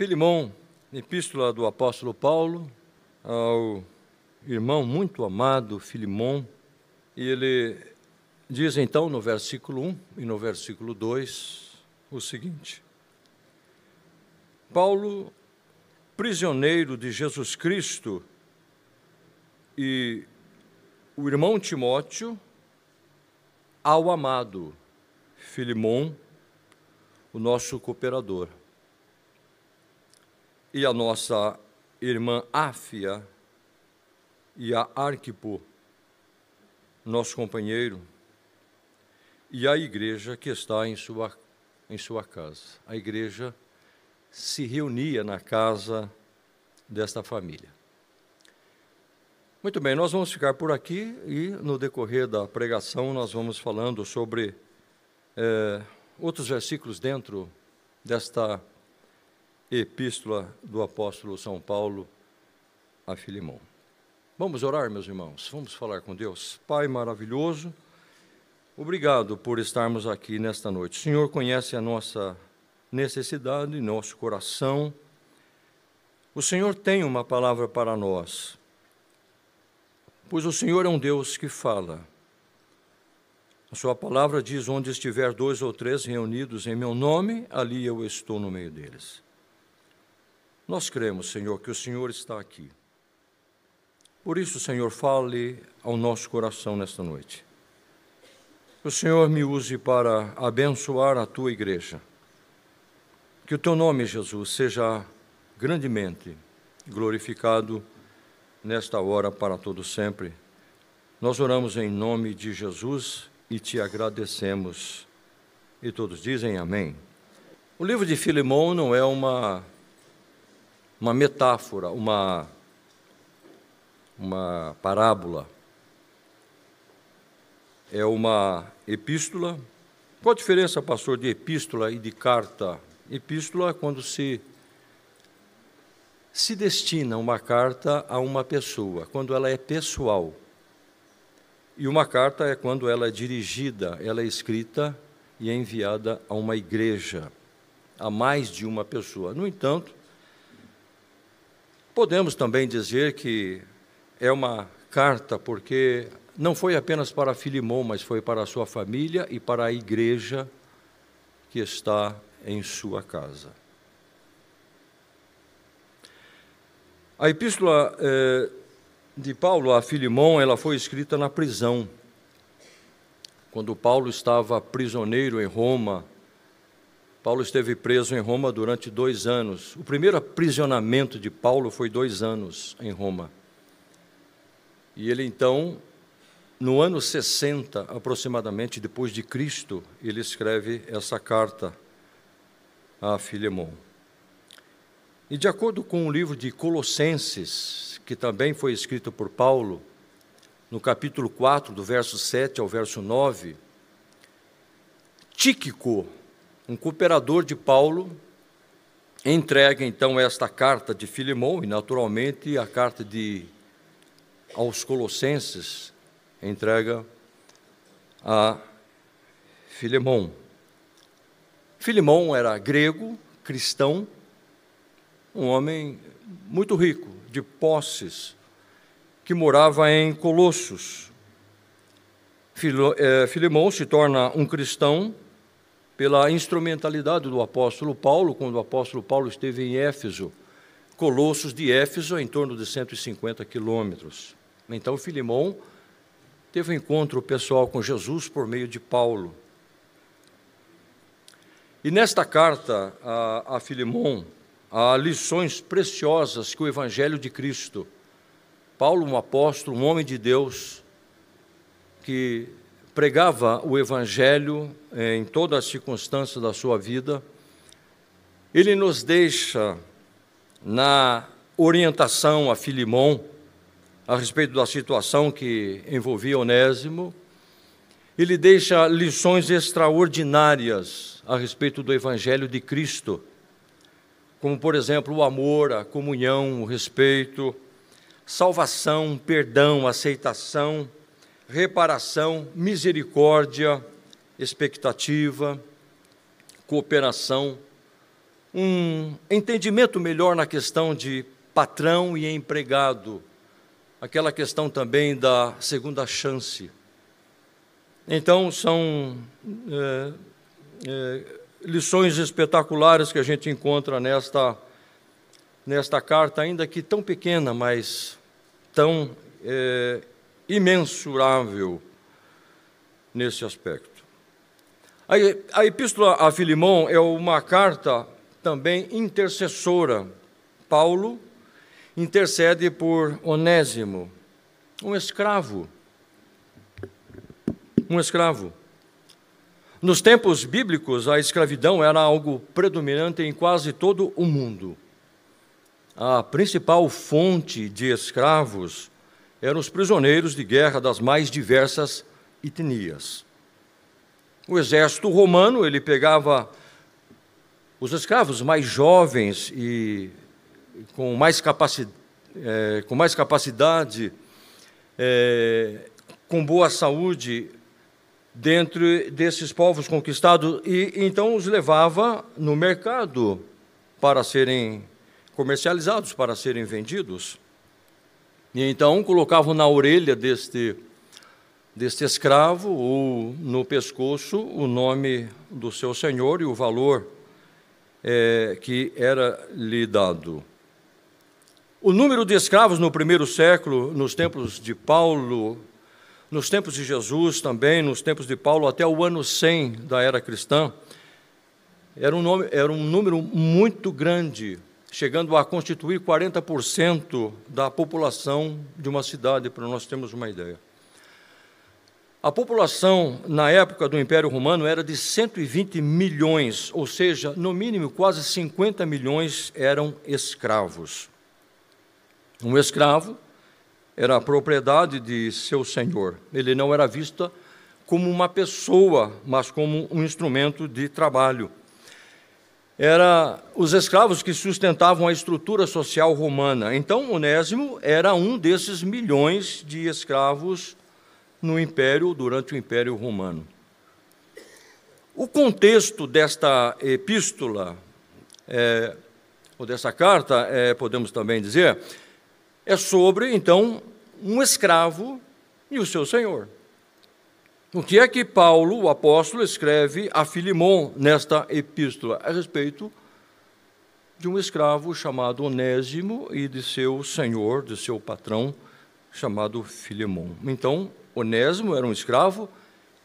Filimão, epístola do apóstolo Paulo ao irmão muito amado Filimão, e ele diz então no versículo 1 e no versículo 2 o seguinte: Paulo, prisioneiro de Jesus Cristo, e o irmão Timóteo, ao amado Filimão, o nosso cooperador e a nossa irmã Áfia e a Arquipo, nosso companheiro, e a igreja que está em sua, em sua casa. A igreja se reunia na casa desta família. Muito bem, nós vamos ficar por aqui e no decorrer da pregação nós vamos falando sobre é, outros versículos dentro desta epístola do apóstolo São Paulo a Filimão. Vamos orar, meus irmãos, vamos falar com Deus. Pai maravilhoso, obrigado por estarmos aqui nesta noite. O Senhor conhece a nossa necessidade, nosso coração. O Senhor tem uma palavra para nós, pois o Senhor é um Deus que fala. A Sua palavra diz: onde estiver dois ou três reunidos em meu nome, ali eu estou no meio deles. Nós cremos, Senhor, que o Senhor está aqui. Por isso, Senhor, fale ao nosso coração nesta noite. Que o Senhor me use para abençoar a tua igreja. Que o teu nome, Jesus, seja grandemente glorificado nesta hora para todo sempre. Nós oramos em nome de Jesus e te agradecemos. E todos dizem amém. O livro de Filemão não é uma uma metáfora, uma, uma parábola. É uma epístola. Qual a diferença, pastor, de epístola e de carta? Epístola é quando se se destina uma carta a uma pessoa, quando ela é pessoal. E uma carta é quando ela é dirigida, ela é escrita e é enviada a uma igreja, a mais de uma pessoa. No entanto, Podemos também dizer que é uma carta porque não foi apenas para Filimão, mas foi para a sua família e para a igreja que está em sua casa. A epístola eh, de Paulo a Filimão, ela foi escrita na prisão. Quando Paulo estava prisioneiro em Roma, Paulo esteve preso em Roma durante dois anos. O primeiro aprisionamento de Paulo foi dois anos em Roma. E ele então, no ano 60 aproximadamente depois de Cristo, ele escreve essa carta a Filemão. E de acordo com o livro de Colossenses, que também foi escrito por Paulo, no capítulo 4, do verso 7 ao verso 9, Tíquico, um cooperador de Paulo entrega então esta carta de Filemão e naturalmente a carta de aos Colossenses entrega a Filemão. Filemão era grego, cristão, um homem muito rico, de posses, que morava em Colossos. Eh, Filemão se torna um cristão pela instrumentalidade do apóstolo Paulo, quando o apóstolo Paulo esteve em Éfeso, Colossos de Éfeso, em torno de 150 quilômetros. Então, Filimão teve um encontro pessoal com Jesus por meio de Paulo. E nesta carta a, a há lições preciosas que o Evangelho de Cristo, Paulo, um apóstolo, um homem de Deus, que pregava o Evangelho eh, em todas as circunstâncias da sua vida, ele nos deixa na orientação a Filimão a respeito da situação que envolvia Onésimo, ele deixa lições extraordinárias a respeito do Evangelho de Cristo, como, por exemplo, o amor, a comunhão, o respeito, salvação, perdão, aceitação reparação, misericórdia, expectativa, cooperação, um entendimento melhor na questão de patrão e empregado, aquela questão também da segunda chance. Então, são é, é, lições espetaculares que a gente encontra nesta, nesta carta, ainda que tão pequena, mas tão é, imensurável nesse aspecto. A, epístola a Filimão é uma carta também intercessora. Paulo intercede por Onésimo, um escravo. Um escravo. Nos tempos bíblicos, a escravidão era algo predominante em quase todo o mundo. A principal fonte de escravos eram os prisioneiros de guerra das mais diversas etnias. O exército romano, ele pegava os escravos mais jovens e com mais, capaci é, com mais capacidade, é, com boa saúde, dentro desses povos conquistados, e então os levava no mercado para serem comercializados, para serem vendidos. E então colocavam na orelha deste, deste escravo ou no pescoço o nome do seu senhor e o valor é, que era lhe dado. O número de escravos no primeiro século, nos tempos de Paulo, nos tempos de Jesus também, nos tempos de Paulo, até o ano 100 da era cristã, era um, nome, era um número muito grande, chegando a constituir 40% da população de uma cidade, para nós termos uma ideia. A população, na época do Império Romano, era de 120 milhões, ou seja, no mínimo quase 50 milhões eram escravos. Um escravo era a propriedade de seu senhor. Ele não era visto como uma pessoa, mas como um instrumento de trabalho. Era os escravos que sustentavam a estrutura social romana. Então, Onésimo era um desses milhões de escravos no Império, durante o Império Romano. O contexto desta epístola, é, ou dessa carta, é, podemos também dizer, é sobre, então, um escravo e o seu senhor. O que é que Paulo, o apóstolo, escreve a Filimon nesta epístola? A respeito de um escravo chamado Onésimo e de seu senhor, de seu patrão, chamado Filimon. Então, Onésimo era um escravo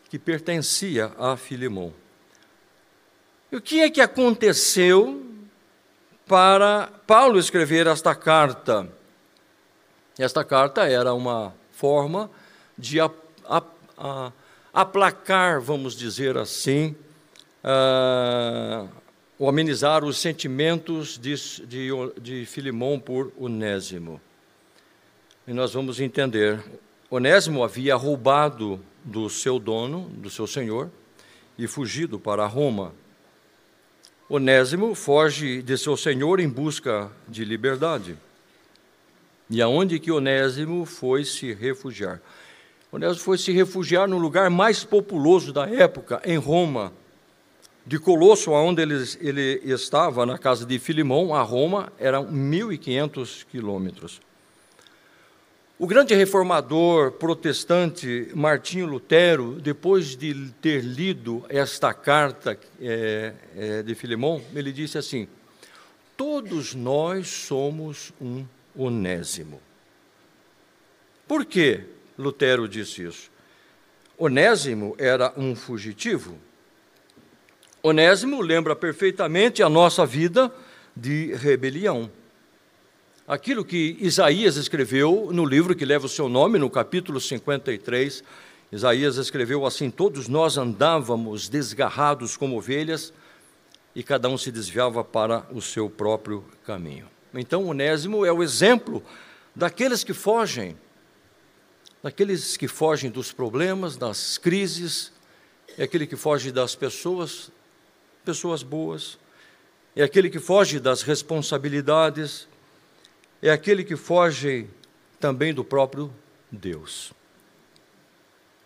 que pertencia a Filimão. E o que é que aconteceu para Paulo escrever esta carta? Esta carta era uma forma de a, a, a, aplacar, vamos dizer assim, uh, ou amenizar os sentimentos de, de, de por Onésimo. E nós vamos entender Onésimo havia roubado do seu dono, do seu senhor, e fugido para Roma. Onésimo foge de seu senhor em busca de liberdade. E aonde que Onésimo foi se refugiar? Onésimo foi se refugiar no lugar mais populoso da época, em Roma. De Colosso, onde ele, ele estava, na casa de Filimão, a Roma, eram 1.500 quilômetros. O grande reformador protestante Martinho Lutero, depois de ter lido esta carta é, é, de Filemão, ele disse assim: Todos nós somos um onésimo. Por que Lutero disse isso? Onésimo era um fugitivo. Onésimo lembra perfeitamente a nossa vida de rebelião. Aquilo que Isaías escreveu no livro que leva o seu nome, no capítulo 53, Isaías escreveu assim: Todos nós andávamos desgarrados como ovelhas e cada um se desviava para o seu próprio caminho. Então, Onésimo é o exemplo daqueles que fogem, daqueles que fogem dos problemas, das crises, é aquele que foge das pessoas, pessoas boas, é aquele que foge das responsabilidades, é aquele que foge também do próprio Deus.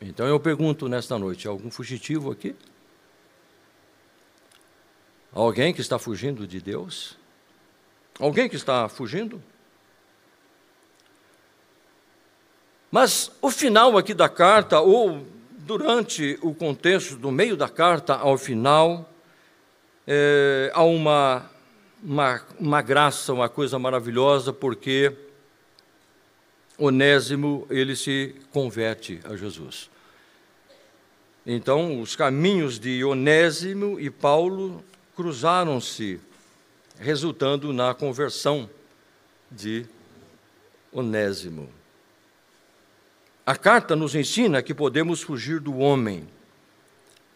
Então eu pergunto nesta noite: algum fugitivo aqui? Alguém que está fugindo de Deus? Alguém que está fugindo? Mas o final aqui da carta, ou durante o contexto do meio da carta ao final, é, há uma, uma, uma graça, uma coisa maravilhosa, porque Onésimo ele se converte a Jesus. Então, os caminhos de Onésimo e Paulo cruzaram-se, resultando na conversão de Onésimo. A carta nos ensina que podemos fugir do homem,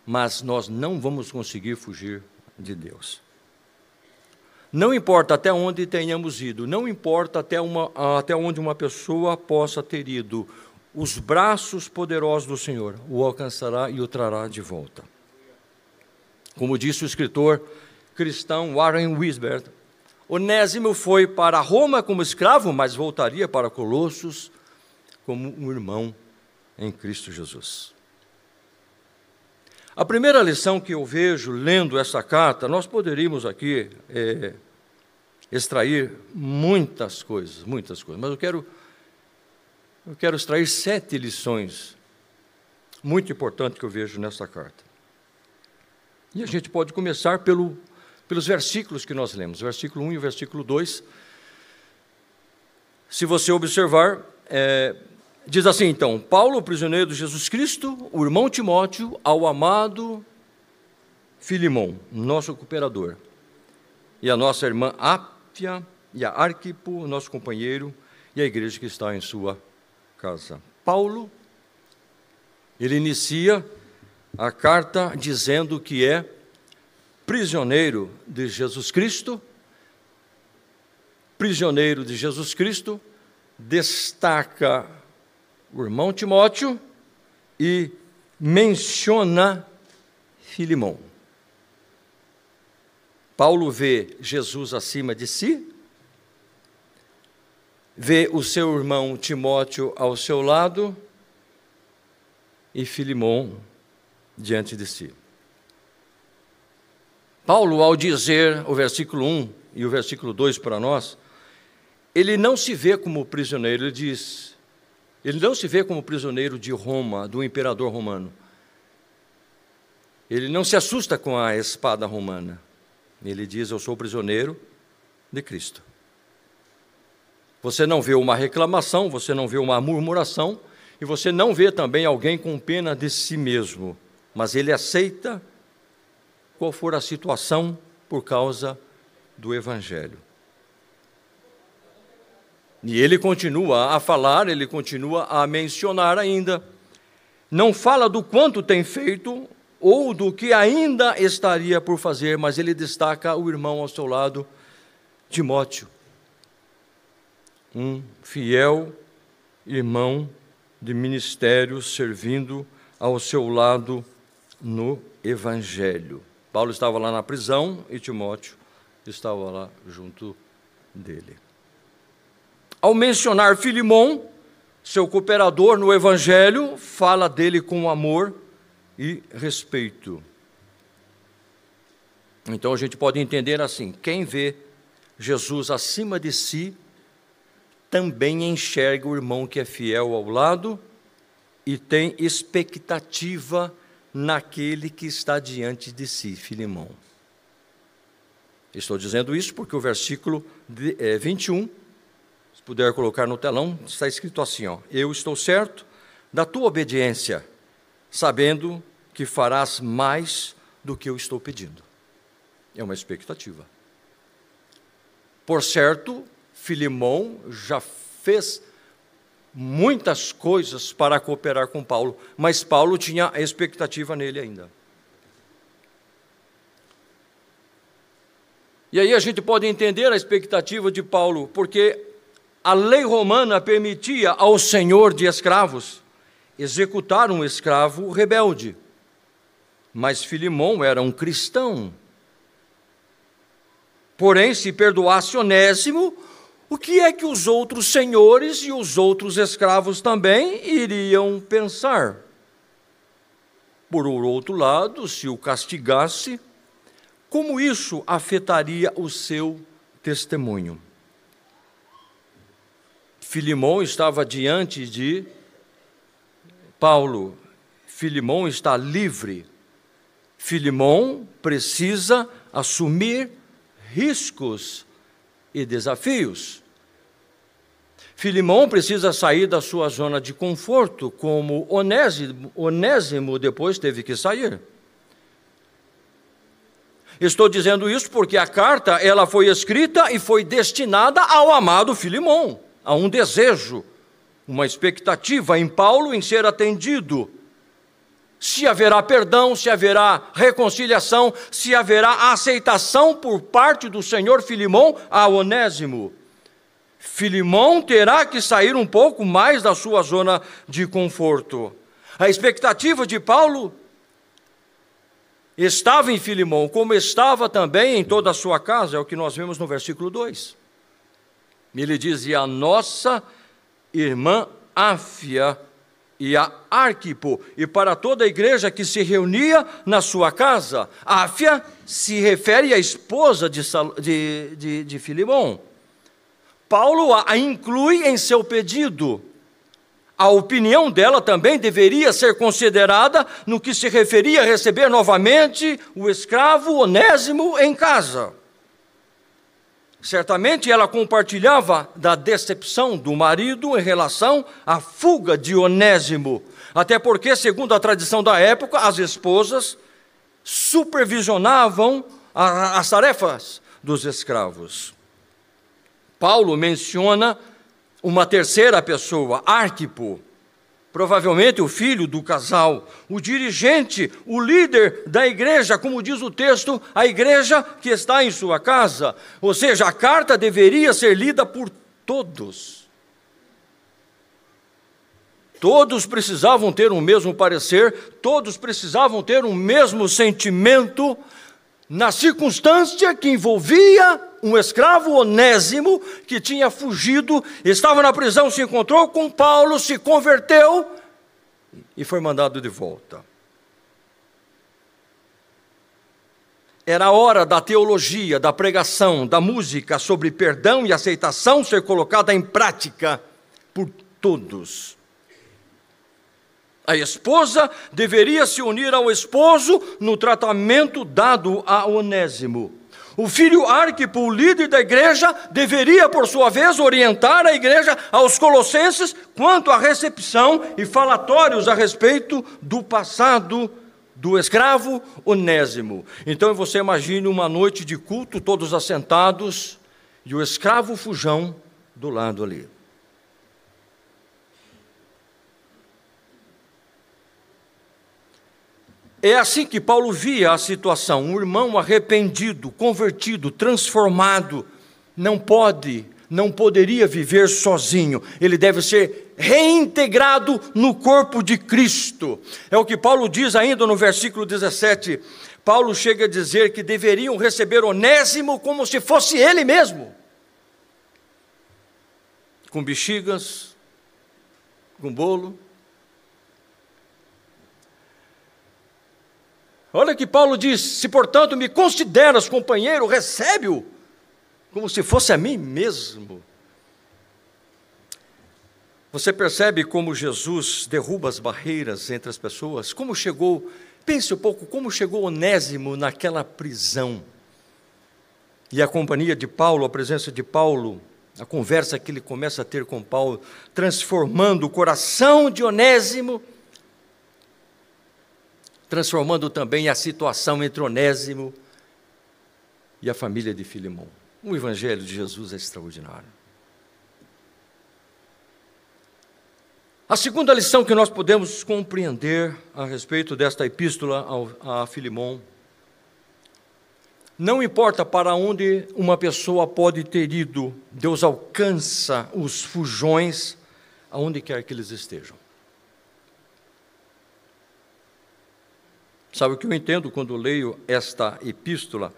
mas nós não vamos conseguir fugir de Deus. Não importa até onde tenhamos ido, não importa até, uma, até onde uma pessoa possa ter ido, os braços poderosos do Senhor o alcançará e o trará de volta. Como disse o escritor cristão Warren Wisbert, Onésimo foi para Roma como escravo, mas voltaria para Colossos como um irmão em Cristo Jesus. A primeira lição que eu vejo lendo essa carta, nós poderíamos aqui é, extrair muitas coisas, muitas coisas, mas eu quero, eu quero extrair sete lições muito importantes que eu vejo nessa carta. E a gente pode começar pelo, pelos versículos que nós lemos, versículo 1 e versículo 2. Se você observar, é, Diz assim então: Paulo, prisioneiro de Jesus Cristo, o irmão Timóteo, ao amado Filimão, nosso cooperador, e a nossa irmã Ápia e a Arquipo, nosso companheiro, e a igreja que está em sua casa. Paulo, ele inicia a carta dizendo que é prisioneiro de Jesus Cristo, prisioneiro de Jesus Cristo, destaca o irmão Timóteo e menciona Filimão. Paulo vê Jesus acima de si, vê o seu irmão Timóteo ao seu lado e Filimão diante de si. Paulo, ao dizer o versículo 1 e o versículo 2 para nós, ele não se vê como prisioneiro, ele diz: ele não se vê como prisioneiro de Roma, do imperador romano. Ele não se assusta com a espada romana. Ele diz: Eu sou prisioneiro de Cristo. Você não vê uma reclamação, você não vê uma murmuração, e você não vê também alguém com pena de si mesmo, mas ele aceita qual for a situação por causa do Evangelho. E ele continua a falar, ele continua a mencionar ainda. Não fala do quanto tem feito ou do que ainda estaria por fazer, mas ele destaca o irmão ao seu lado, Timóteo, um fiel irmão de ministério servindo ao seu lado no Evangelho. Paulo estava lá na prisão e Timóteo estava lá junto dele. Ao mencionar Filimão, seu cooperador no Evangelho, fala dele com amor e respeito. Então a gente pode entender assim: quem vê Jesus acima de si, também enxerga o irmão que é fiel ao lado e tem expectativa naquele que está diante de si, Filimão. Estou dizendo isso porque o versículo 21 puder colocar no telão, está escrito assim: ó, Eu estou certo da tua obediência, sabendo que farás mais do que eu estou pedindo. É uma expectativa. Por certo, Filimão já fez muitas coisas para cooperar com Paulo, mas Paulo tinha expectativa nele ainda. E aí a gente pode entender a expectativa de Paulo, porque a lei romana permitia ao senhor de escravos executar um escravo rebelde. Mas Filimão era um cristão. Porém, se perdoasse Onésimo, o que é que os outros senhores e os outros escravos também iriam pensar? Por outro lado, se o castigasse, como isso afetaria o seu testemunho? Filimão estava diante de Paulo. Filimão está livre. Filimão precisa assumir riscos e desafios. Filimão precisa sair da sua zona de conforto, como Onésimo, Onésimo depois teve que sair. Estou dizendo isso porque a carta ela foi escrita e foi destinada ao amado Filimão a um desejo, uma expectativa em Paulo em ser atendido. Se haverá perdão, se haverá reconciliação, se haverá aceitação por parte do Senhor Filimão a Onésimo. Filimão terá que sair um pouco mais da sua zona de conforto. A expectativa de Paulo estava em Filimão, como estava também em toda a sua casa, é o que nós vemos no versículo 2. Ele diz: E a nossa irmã Áfia e a Arquipo, e para toda a igreja que se reunia na sua casa. Áfia se refere à esposa de, de, de, de Filimão. Paulo a inclui em seu pedido. A opinião dela também deveria ser considerada no que se referia a receber novamente o escravo Onésimo em casa. Certamente ela compartilhava da decepção do marido em relação à fuga de Onésimo, até porque, segundo a tradição da época, as esposas supervisionavam as tarefas dos escravos. Paulo menciona uma terceira pessoa, Arquipo, provavelmente o filho do casal, o dirigente, o líder da igreja, como diz o texto, a igreja que está em sua casa. Ou seja, a carta deveria ser lida por todos. Todos precisavam ter o mesmo parecer, todos precisavam ter o mesmo sentimento na circunstância que envolvia um escravo onésimo que tinha fugido, estava na prisão, se encontrou com Paulo, se converteu e foi mandado de volta. Era a hora da teologia, da pregação, da música sobre perdão e aceitação ser colocada em prática por todos. A esposa deveria se unir ao esposo no tratamento dado a Onésimo. O filho Arquipo, líder da igreja, deveria, por sua vez, orientar a igreja aos colossenses quanto à recepção e falatórios a respeito do passado do escravo Onésimo. Então você imagine uma noite de culto, todos assentados, e o escravo fujão do lado ali. É assim que Paulo via a situação. Um irmão arrependido, convertido, transformado, não pode, não poderia viver sozinho. Ele deve ser reintegrado no corpo de Cristo. É o que Paulo diz ainda no versículo 17. Paulo chega a dizer que deveriam receber Onésimo como se fosse ele mesmo. Com bexigas, com bolo, Olha que Paulo diz: se portanto me consideras companheiro, recebe-o como se fosse a mim mesmo. Você percebe como Jesus derruba as barreiras entre as pessoas? Como chegou, pense um pouco, como chegou Onésimo naquela prisão. E a companhia de Paulo, a presença de Paulo, a conversa que ele começa a ter com Paulo, transformando o coração de Onésimo transformando também a situação entre Onésimo e a família de Filimão. O Evangelho de Jesus é extraordinário. A segunda lição que nós podemos compreender a respeito desta epístola a Filimão, não importa para onde uma pessoa pode ter ido, Deus alcança os fujões aonde quer que eles estejam. Sabe o que eu entendo quando leio esta epístola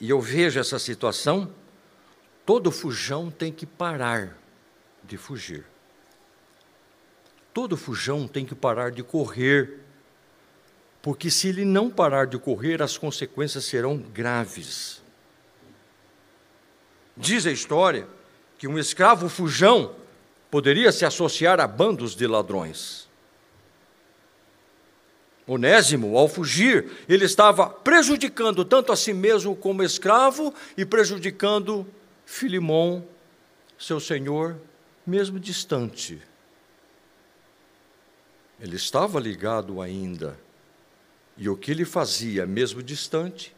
e eu vejo essa situação? Todo fujão tem que parar de fugir. Todo fujão tem que parar de correr. porque se ele não parar de correr, as consequências serão graves. Diz a história que um escravo fujão poderia se associar a bandos de ladrões. Onésimo, ao fugir, ele estava prejudicando tanto a si mesmo como escravo e prejudicando Filimão, seu senhor, mesmo distante. Ele estava ligado ainda, e o que ele fazia, mesmo distante,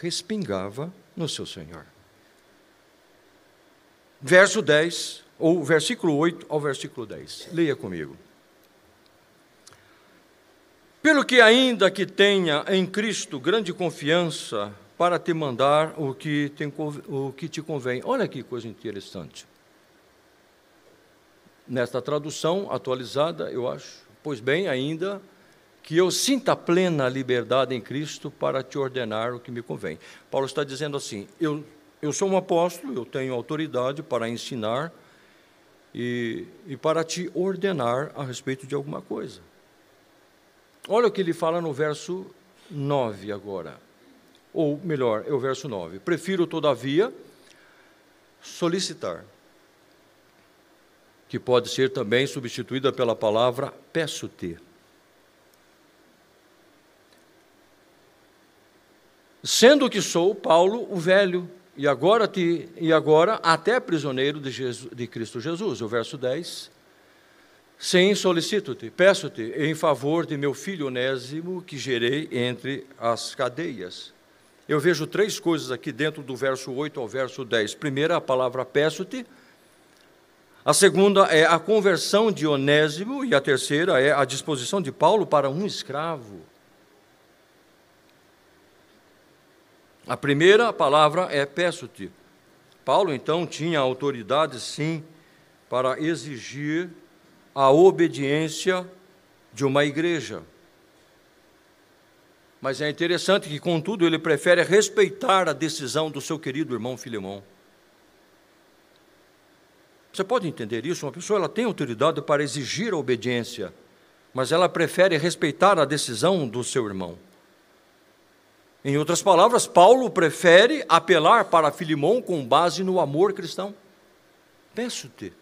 respingava no seu senhor. Verso 10, ou versículo 8 ao versículo 10. Leia comigo. Pelo que ainda que tenha em Cristo grande confiança para te mandar o que, tem, o que te convém. Olha que coisa interessante. Nesta tradução atualizada, eu acho, pois bem, ainda que eu sinta plena liberdade em Cristo para te ordenar o que me convém. Paulo está dizendo assim: eu, eu sou um apóstolo, eu tenho autoridade para ensinar e, e para te ordenar a respeito de alguma coisa. Olha o que ele fala no verso 9 agora. Ou melhor, é o verso 9. Prefiro, todavia, solicitar, que pode ser também substituída pela palavra peço-te. Sendo que sou Paulo o velho, e agora, te, e agora até prisioneiro de, Jesus, de Cristo Jesus. O verso 10 Sim, solicito-te, peço-te em favor de meu filho Onésimo, que gerei entre as cadeias. Eu vejo três coisas aqui dentro do verso 8 ao verso 10. Primeira, a palavra peço-te. A segunda é a conversão de Onésimo. E a terceira é a disposição de Paulo para um escravo. A primeira palavra é peço-te. Paulo, então, tinha autoridade, sim, para exigir a obediência de uma igreja. Mas é interessante que, contudo, ele prefere respeitar a decisão do seu querido irmão Filemão. Você pode entender isso? Uma pessoa ela tem autoridade para exigir a obediência, mas ela prefere respeitar a decisão do seu irmão. Em outras palavras, Paulo prefere apelar para Filimão com base no amor cristão. Peço-te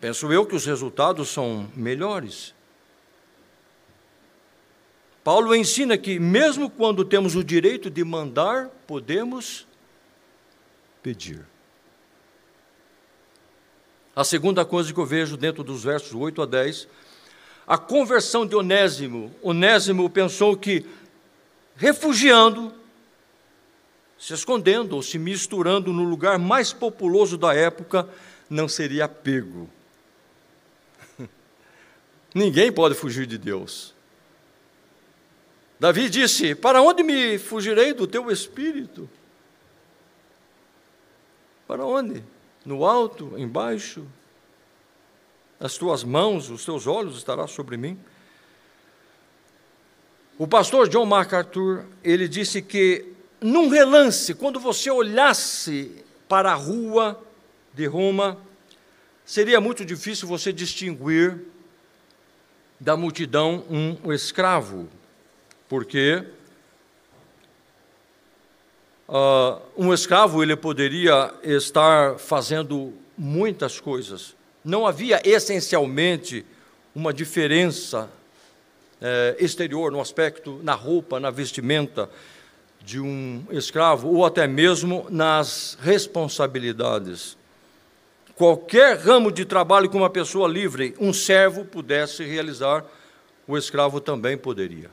Penso eu que os resultados são melhores. Paulo ensina que, mesmo quando temos o direito de mandar, podemos pedir. A segunda coisa que eu vejo dentro dos versos 8 a 10, a conversão de Onésimo. Onésimo pensou que, refugiando, se escondendo ou se misturando no lugar mais populoso da época, não seria pego. Ninguém pode fugir de Deus. Davi disse: Para onde me fugirei do teu espírito? Para onde? No alto, embaixo? As tuas mãos, os teus olhos estarão sobre mim? O pastor John MacArthur, ele disse que num relance, quando você olhasse para a rua de Roma, seria muito difícil você distinguir da multidão um escravo, porque uh, um escravo ele poderia estar fazendo muitas coisas. Não havia essencialmente uma diferença eh, exterior no aspecto, na roupa, na vestimenta de um escravo, ou até mesmo nas responsabilidades qualquer ramo de trabalho que uma pessoa livre, um servo, pudesse realizar, o escravo também poderia.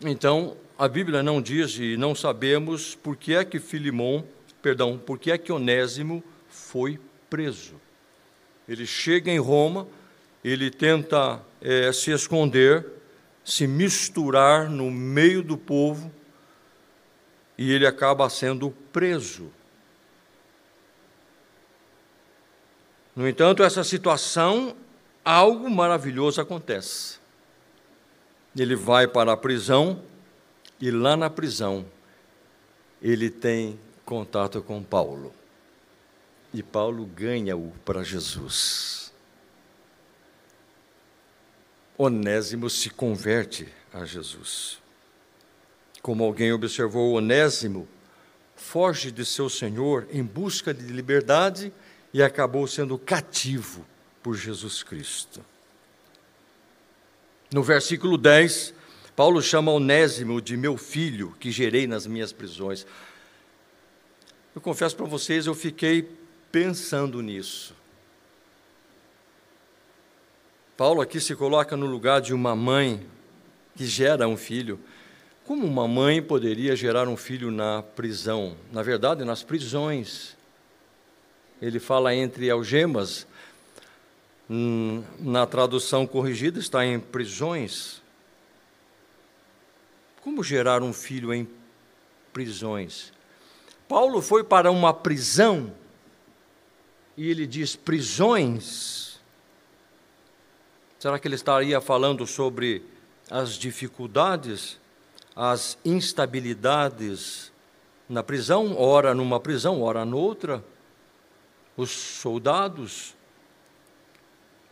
Então, a Bíblia não diz e não sabemos por que é que Filimão, perdão, por que é que Onésimo foi preso. Ele chega em Roma, ele tenta é, se esconder, se misturar no meio do povo e ele acaba sendo preso. No entanto, essa situação, algo maravilhoso acontece. Ele vai para a prisão e lá na prisão ele tem contato com Paulo. E Paulo ganha-o para Jesus. Onésimo se converte a Jesus. Como alguém observou, Onésimo foge de seu senhor em busca de liberdade e acabou sendo cativo por Jesus Cristo. No versículo 10, Paulo chama Onésimo de meu filho, que gerei nas minhas prisões. Eu confesso para vocês, eu fiquei pensando nisso. Paulo aqui se coloca no lugar de uma mãe que gera um filho. Como uma mãe poderia gerar um filho na prisão? Na verdade, nas prisões. Ele fala entre algemas. Hum, na tradução corrigida está em prisões. Como gerar um filho em prisões? Paulo foi para uma prisão e ele diz prisões. Será que ele estaria falando sobre as dificuldades as instabilidades na prisão, ora numa prisão, ora noutra. Os soldados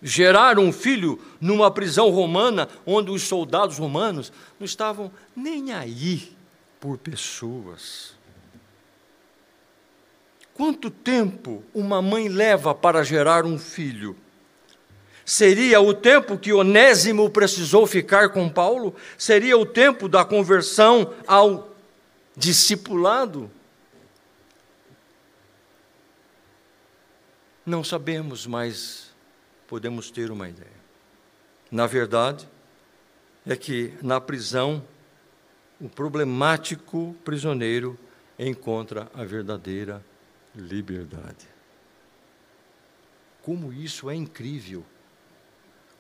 geraram um filho numa prisão romana, onde os soldados romanos não estavam nem aí por pessoas. Quanto tempo uma mãe leva para gerar um filho? Seria o tempo que Onésimo precisou ficar com Paulo? Seria o tempo da conversão ao discipulado? Não sabemos, mas podemos ter uma ideia. Na verdade, é que na prisão, o problemático prisioneiro encontra a verdadeira liberdade. Como isso é incrível!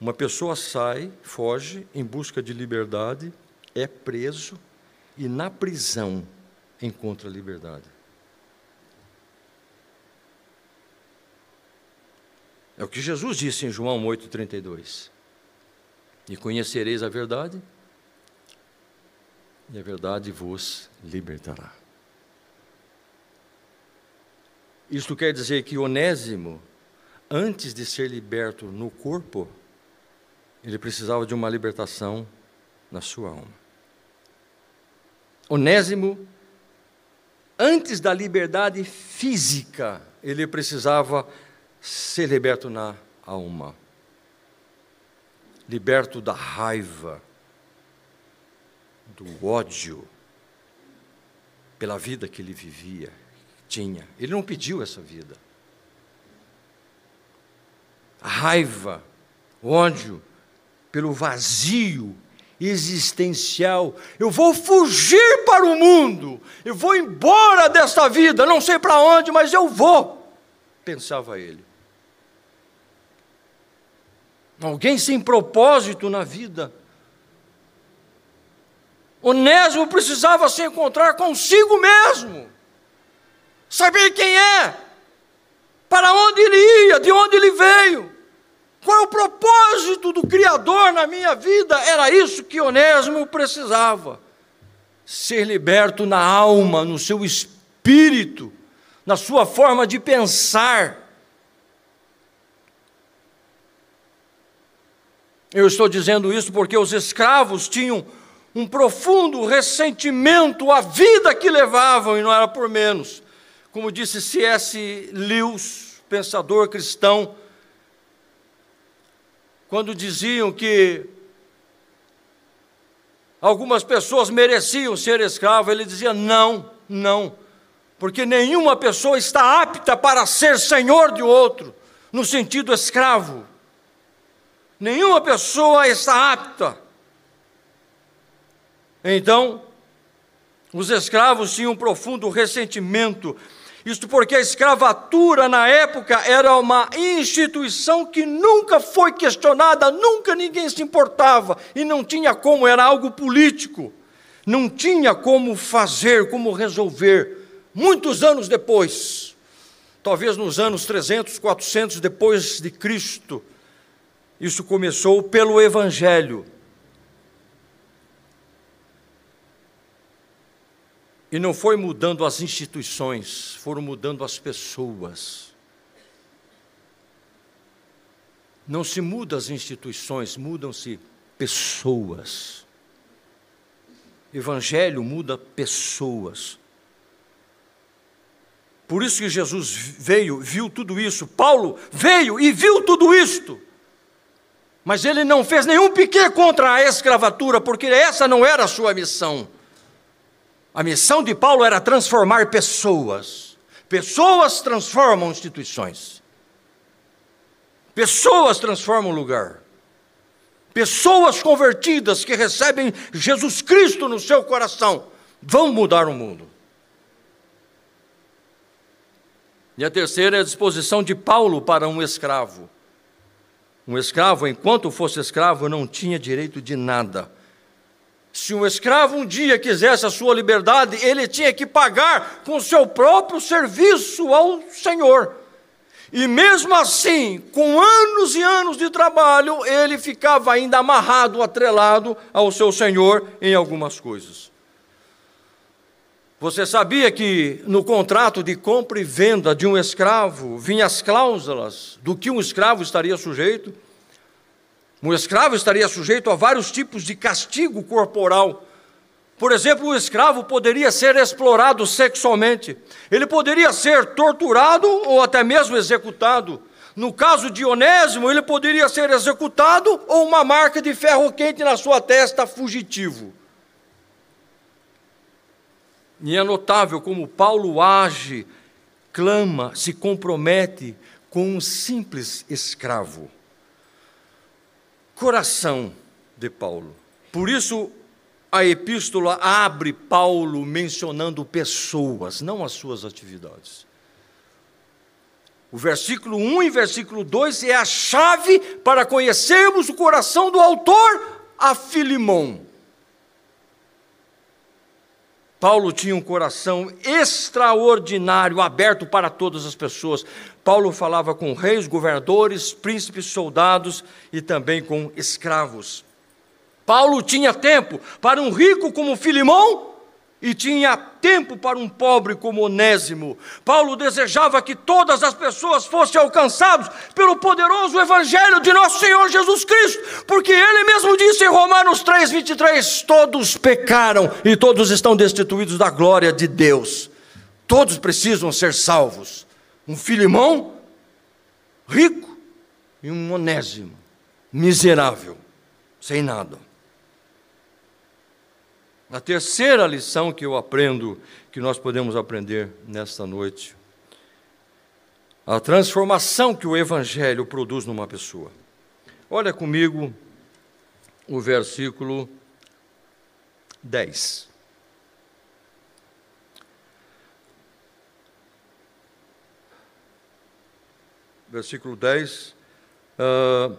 Uma pessoa sai, foge em busca de liberdade, é preso e na prisão encontra liberdade. É o que Jesus disse em João 8,32. E conhecereis a verdade, e a verdade vos libertará. Isto quer dizer que Onésimo, antes de ser liberto no corpo, ele precisava de uma libertação na sua alma. Onésimo, antes da liberdade física, ele precisava ser liberto na alma. Liberto da raiva, do ódio pela vida que ele vivia, tinha. Ele não pediu essa vida. A raiva, o ódio, pelo vazio existencial. Eu vou fugir para o mundo, eu vou embora desta vida, não sei para onde, mas eu vou, pensava ele. Alguém sem propósito na vida. Onésimo precisava se encontrar consigo mesmo, saber quem é, para onde ele ia, de onde ele veio. Qual é o propósito do Criador na minha vida? Era isso que Onésimo precisava. Ser liberto na alma, no seu espírito, na sua forma de pensar. Eu estou dizendo isso porque os escravos tinham um profundo ressentimento à vida que levavam e não era por menos. Como disse C.S. Lewis, pensador cristão, quando diziam que algumas pessoas mereciam ser escravo, ele dizia: não, não, porque nenhuma pessoa está apta para ser senhor de outro, no sentido escravo. Nenhuma pessoa está apta. Então, os escravos tinham um profundo ressentimento isto porque a escravatura na época era uma instituição que nunca foi questionada, nunca ninguém se importava e não tinha como, era algo político. Não tinha como fazer, como resolver. Muitos anos depois, talvez nos anos 300, 400 depois de Cristo, isso começou pelo Evangelho. E não foi mudando as instituições, foram mudando as pessoas. Não se mudam as instituições, mudam-se pessoas. Evangelho muda pessoas. Por isso que Jesus veio, viu tudo isso. Paulo veio e viu tudo isto. Mas ele não fez nenhum piquet contra a escravatura, porque essa não era a sua missão. A missão de Paulo era transformar pessoas. Pessoas transformam instituições. Pessoas transformam lugar. Pessoas convertidas que recebem Jesus Cristo no seu coração vão mudar o mundo. E a terceira é a disposição de Paulo para um escravo. Um escravo, enquanto fosse escravo, não tinha direito de nada. Se um escravo um dia quisesse a sua liberdade, ele tinha que pagar com seu próprio serviço ao Senhor. E mesmo assim, com anos e anos de trabalho, ele ficava ainda amarrado, atrelado ao seu Senhor em algumas coisas. Você sabia que no contrato de compra e venda de um escravo vinham as cláusulas do que um escravo estaria sujeito? Um escravo estaria sujeito a vários tipos de castigo corporal. Por exemplo, o escravo poderia ser explorado sexualmente, ele poderia ser torturado ou até mesmo executado. No caso de Onésimo, ele poderia ser executado ou uma marca de ferro quente na sua testa, fugitivo. E é notável como Paulo age, clama, se compromete com um simples escravo. Coração de Paulo. Por isso, a epístola abre Paulo mencionando pessoas, não as suas atividades. O versículo 1 e versículo 2 é a chave para conhecermos o coração do autor a Filimão. Paulo tinha um coração extraordinário, aberto para todas as pessoas. Paulo falava com reis, governadores, príncipes, soldados e também com escravos. Paulo tinha tempo para um rico como Filimão e tinha tempo para um pobre como Onésimo. Paulo desejava que todas as pessoas fossem alcançadas pelo poderoso evangelho de nosso Senhor Jesus Cristo, porque ele mesmo disse em Romanos 3:23, todos pecaram e todos estão destituídos da glória de Deus. Todos precisam ser salvos. Um Filimão rico e um Onésimo miserável, sem nada. A terceira lição que eu aprendo, que nós podemos aprender nesta noite, a transformação que o Evangelho produz numa pessoa. Olha comigo o versículo 10. Versículo 10. Uh, ah,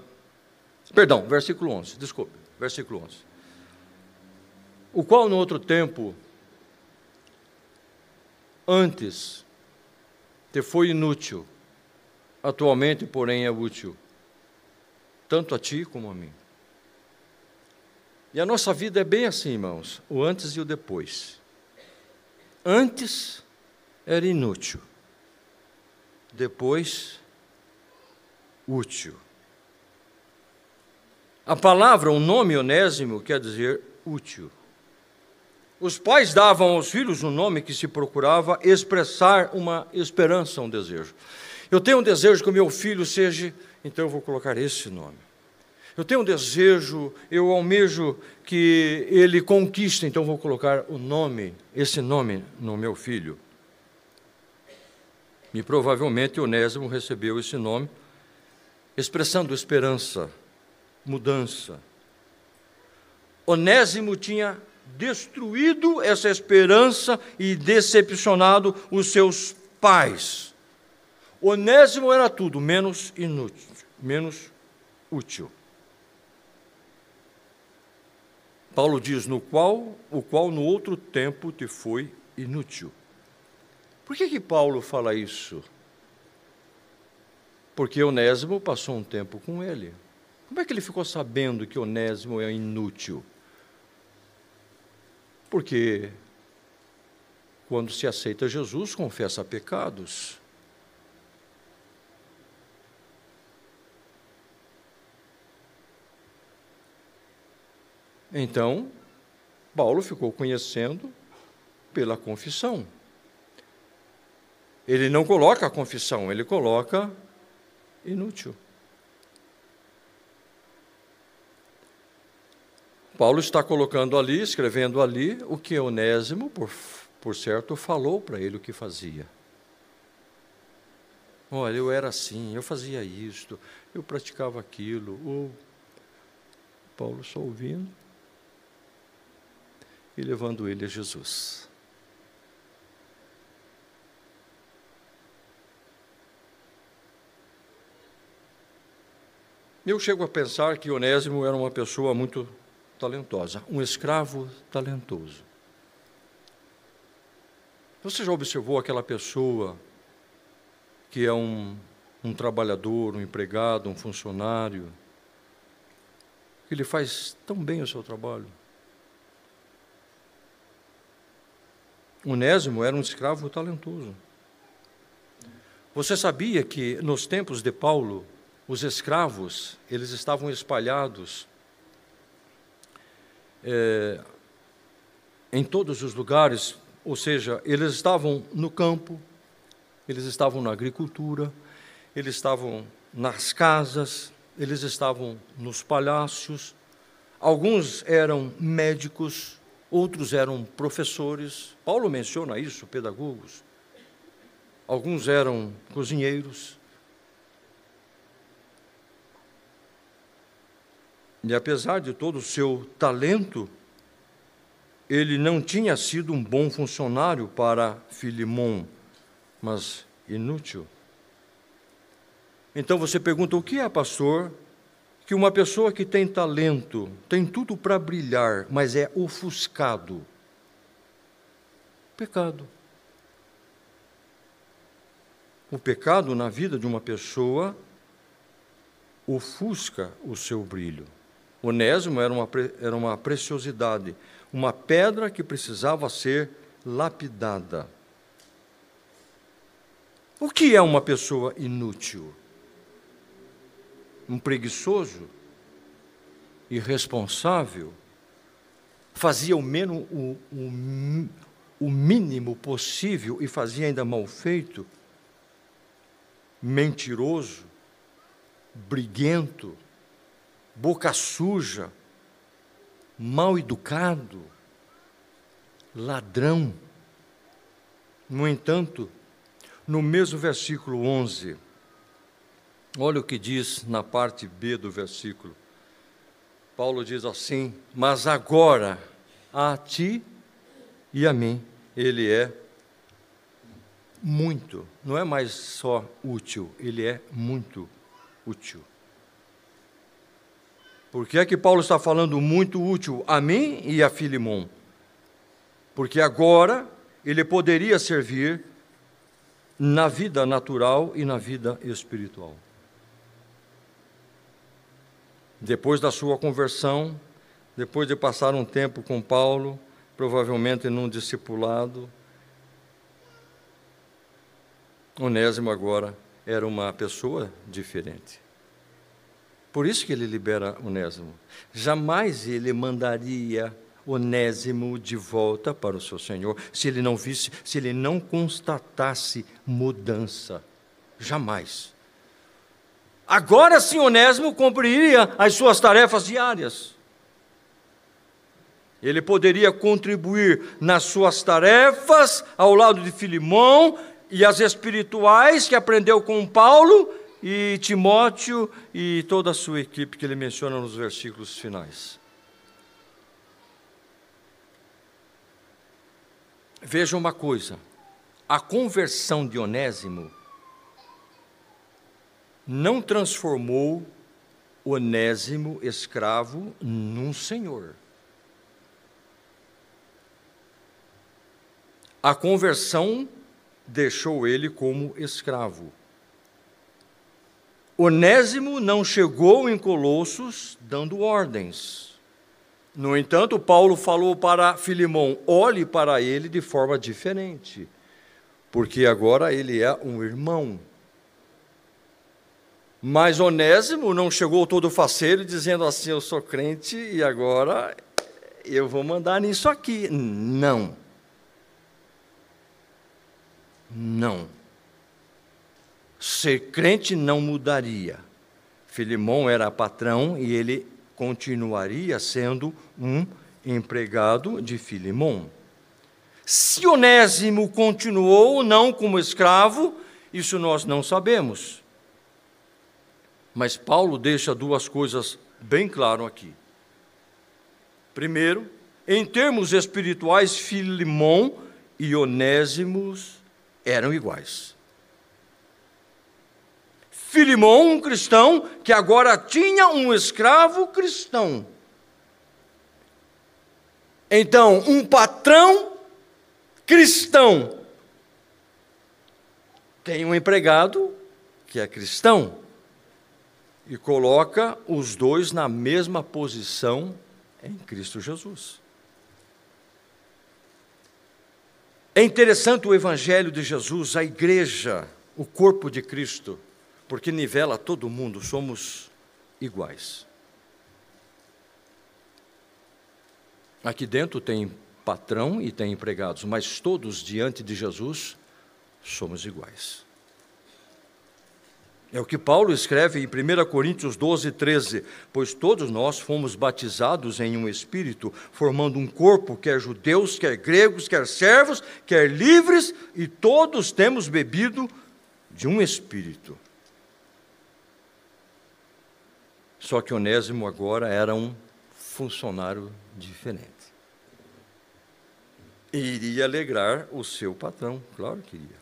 perdão, versículo 11, desculpe, versículo 11 o qual no outro tempo, antes, te foi inútil, atualmente, porém, é útil, tanto a ti como a mim. E a nossa vida é bem assim, irmãos, o antes e o depois. Antes era inútil, depois, útil. A palavra, o nome onésimo, quer dizer útil. Os pais davam aos filhos um nome que se procurava expressar uma esperança, um desejo. Eu tenho um desejo que o meu filho seja, então eu vou colocar esse nome. Eu tenho um desejo, eu almejo que ele conquiste, então vou colocar o nome, esse nome no meu filho. E provavelmente Onésimo recebeu esse nome, expressando esperança, mudança. Onésimo tinha destruído essa esperança e decepcionado os seus pais. Onésimo era tudo menos inútil, menos útil. Paulo diz no qual, o qual no outro tempo te foi inútil. Por que que Paulo fala isso? Porque Onésimo passou um tempo com ele. Como é que ele ficou sabendo que Onésimo é inútil? Porque quando se aceita Jesus, confessa pecados. Então, Paulo ficou conhecendo pela confissão. Ele não coloca a confissão, ele coloca inútil. Paulo está colocando ali, escrevendo ali, o que Onésimo, por, por certo, falou para ele o que fazia. Olha, eu era assim, eu fazia isto, eu praticava aquilo. O Paulo só ouvindo e levando ele a Jesus. Eu chego a pensar que Onésimo era uma pessoa muito talentosa, um escravo talentoso. Você já observou aquela pessoa que é um, um trabalhador, um empregado, um funcionário, que ele faz tão bem o seu trabalho? Onésimo era um escravo talentoso. Você sabia que nos tempos de Paulo, os escravos, eles estavam espalhados é, em todos os lugares, ou seja, eles estavam no campo, eles estavam na agricultura, eles estavam nas casas, eles estavam nos palácios, alguns eram médicos, outros eram professores. Paulo menciona isso, pedagogos. Alguns eram cozinheiros, E apesar de todo o seu talento, ele não tinha sido um bom funcionário para Filimon, mas inútil. Então você pergunta: o que é, pastor? Que uma pessoa que tem talento, tem tudo para brilhar, mas é ofuscado. Pecado. O pecado na vida de uma pessoa ofusca o seu brilho. Onésimo era uma, era uma preciosidade, uma pedra que precisava ser lapidada. O que é uma pessoa inútil? Um preguiçoso? Irresponsável? Fazia o, menos, o, o, o mínimo possível e fazia ainda mal feito? Mentiroso? Briguento? Boca suja, mal educado, ladrão. No entanto, no mesmo versículo 11, olha o que diz na parte B do versículo. Paulo diz assim: Mas agora a ti e a mim ele é muito, não é mais só útil, ele é muito útil. Por que é que Paulo está falando muito útil a mim e a Filimon? Porque agora ele poderia servir na vida natural e na vida espiritual. Depois da sua conversão, depois de passar um tempo com Paulo, provavelmente num discipulado, Onésimo agora era uma pessoa diferente. Por isso que ele libera Onésimo. Jamais ele mandaria Onésimo de volta para o seu Senhor se ele não visse, se ele não constatasse mudança. Jamais. Agora sim, Onésimo cumpriria as suas tarefas diárias. Ele poderia contribuir nas suas tarefas ao lado de Filimão e as espirituais que aprendeu com Paulo e Timóteo e toda a sua equipe que ele menciona nos versículos finais. Veja uma coisa: a conversão de Onésimo não transformou Onésimo, escravo, num senhor. A conversão deixou ele como escravo. Onésimo não chegou em Colossos dando ordens. No entanto, Paulo falou para Filimão: olhe para ele de forma diferente, porque agora ele é um irmão. Mas Onésimo não chegou todo faceiro dizendo assim: Eu sou crente e agora eu vou mandar nisso aqui. Não. Não. Ser crente não mudaria. Filimão era patrão e ele continuaria sendo um empregado de Filimão. Se Onésimo continuou ou não como escravo, isso nós não sabemos. Mas Paulo deixa duas coisas bem claras aqui. Primeiro, em termos espirituais, Filimão e Onésimos eram iguais. Filimão, um cristão, que agora tinha um escravo cristão. Então, um patrão cristão tem um empregado que é cristão e coloca os dois na mesma posição em Cristo Jesus. É interessante o Evangelho de Jesus, a igreja, o corpo de Cristo, porque nivela todo mundo, somos iguais. Aqui dentro tem patrão e tem empregados, mas todos diante de Jesus somos iguais. É o que Paulo escreve em 1 Coríntios 12, 13: Pois todos nós fomos batizados em um espírito, formando um corpo, quer judeus, quer gregos, quer servos, quer livres, e todos temos bebido de um espírito. Só que Onésimo agora era um funcionário diferente. E iria alegrar o seu patrão, claro que iria.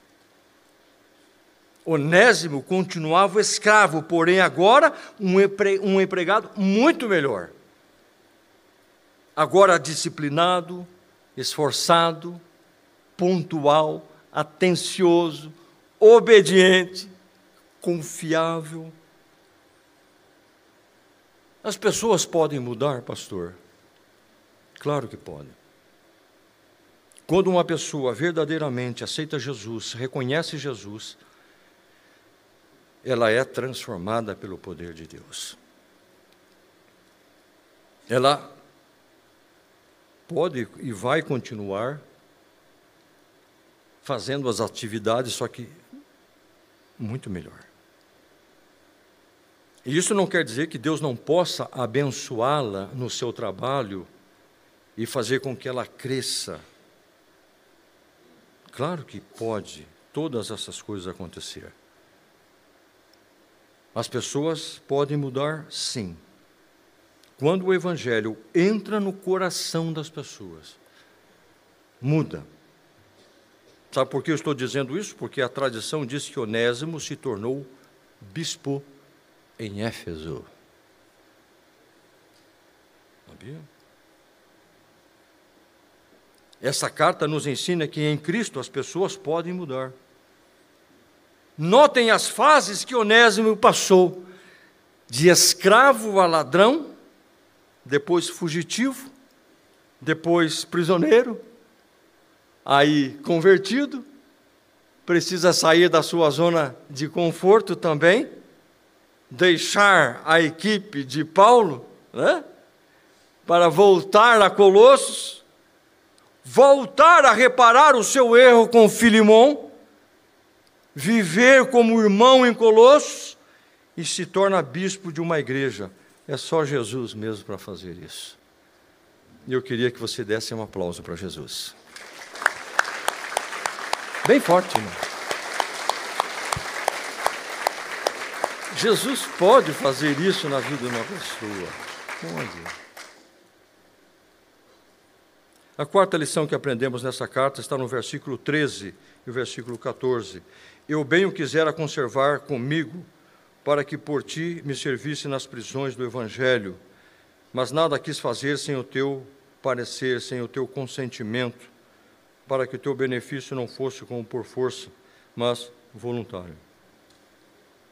Onésimo continuava escravo, porém agora um, empre, empregado muito melhor. Agora disciplinado, esforçado, pontual, atencioso, obediente, confiável. As pessoas podem mudar, pastor? Claro que podem. Quando uma pessoa verdadeiramente aceita Jesus, reconhece Jesus, ela é transformada pelo poder de Deus. Ela pode e vai continuar fazendo as atividades, só que muito melhor. E isso não quer dizer que Deus não possa abençoá-la no seu trabalho e fazer com que ela cresça. Claro que pode todas essas coisas acontecer. As pessoas podem mudar, sim. Quando o Evangelho entra no coração das pessoas, muda. Sabe por que eu estou dizendo isso? Porque a tradição diz que Onésimo se tornou bispo em Éfeso. Sabia? Essa carta nos ensina que em Cristo as pessoas podem mudar. Notem as fases que Onésimo passou: de escravo a ladrão, depois fugitivo, depois prisioneiro, aí convertido, precisa sair da sua zona de conforto também, deixar a equipe de Paulo, né, para voltar a Colossos, voltar a reparar o seu erro com Filimão, viver como irmão em Colossos e se torna bispo de uma igreja. É só Jesus mesmo para fazer isso. E eu queria que você desse um aplauso para Jesus. Bem forte, irmão. Jesus pode fazer isso na vida de uma pessoa. Pode. A quarta lição que aprendemos nessa carta está no versículo 13 e o versículo 14. Eu bem o quisera conservar comigo, para que por ti me servisse nas prisões do Evangelho, mas nada quis fazer sem o teu parecer, sem o teu consentimento, para que o teu benefício não fosse como por força, mas voluntário.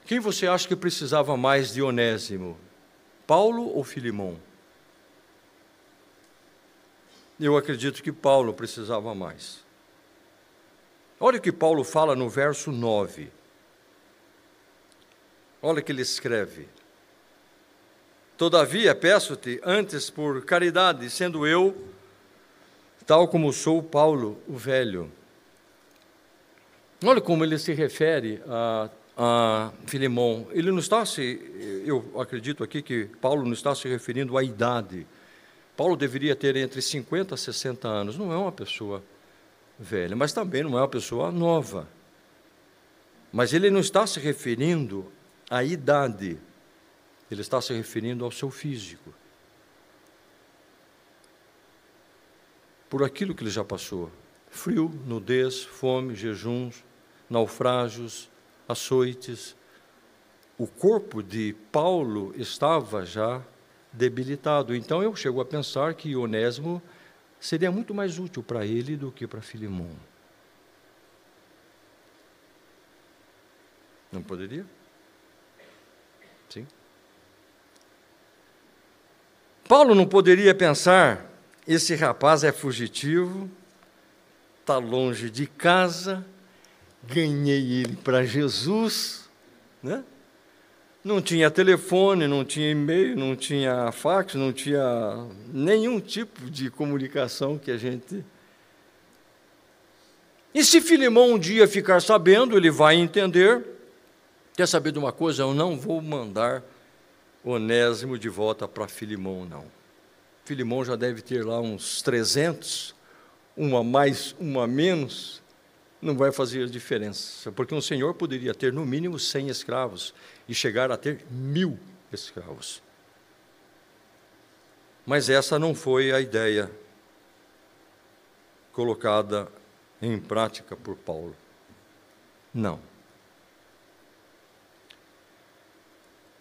Quem você acha que precisava mais de Onésimo? Paulo ou Filimão? Eu acredito que Paulo precisava mais. Olha o que Paulo fala no verso 9. Olha o que ele escreve. Todavia, peço-te, antes por caridade, sendo eu, tal como sou Paulo, o velho. Olha como ele se refere a, a Filemão. Ele não está se, eu acredito aqui que Paulo não está se referindo à idade. Paulo deveria ter entre 50 e 60 anos. Não é uma pessoa velha, mas também não é uma pessoa nova. Mas ele não está se referindo à idade, ele está se referindo ao seu físico. Por aquilo que ele já passou: frio, nudez, fome, jejuns, naufrágios, açoites. O corpo de Paulo estava já debilitado. Então eu chego a pensar que Onésimo seria muito mais útil para ele do que para Filimão. Não poderia? Sim. Paulo não poderia pensar: esse rapaz é fugitivo, está longe de casa, ganhei ele para Jesus, né? Não tinha telefone, não tinha e-mail, não tinha fax, não tinha nenhum tipo de comunicação que a gente. E se Filimão um dia ficar sabendo, ele vai entender. Quer saber de uma coisa? Eu não vou mandar Onésimo de volta para Filimão, não. Filimão já deve ter lá uns 300, uma mais, uma menos, não vai fazer diferença, porque um senhor poderia ter no mínimo 100 escravos e chegar a ter mil escravos. Mas essa não foi a ideia colocada em prática por Paulo. Não.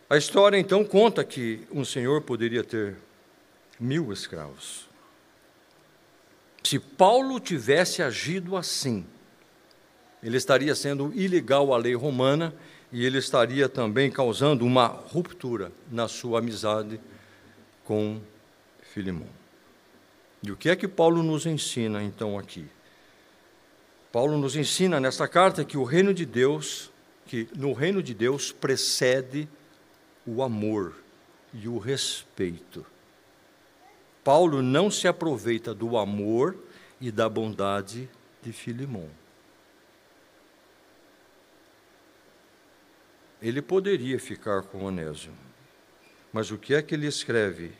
A história então conta que um senhor poderia ter mil escravos. Se Paulo tivesse agido assim, ele estaria sendo ilegal à lei romana e ele estaria também causando uma ruptura na sua amizade com Filimão. E o que é que Paulo nos ensina então aqui? Paulo nos ensina nessa carta que o reino de Deus, que no reino de Deus precede o amor e o respeito. Paulo não se aproveita do amor e da bondade de Filimão. Ele poderia ficar com Onésimo. Mas o que é que ele escreve?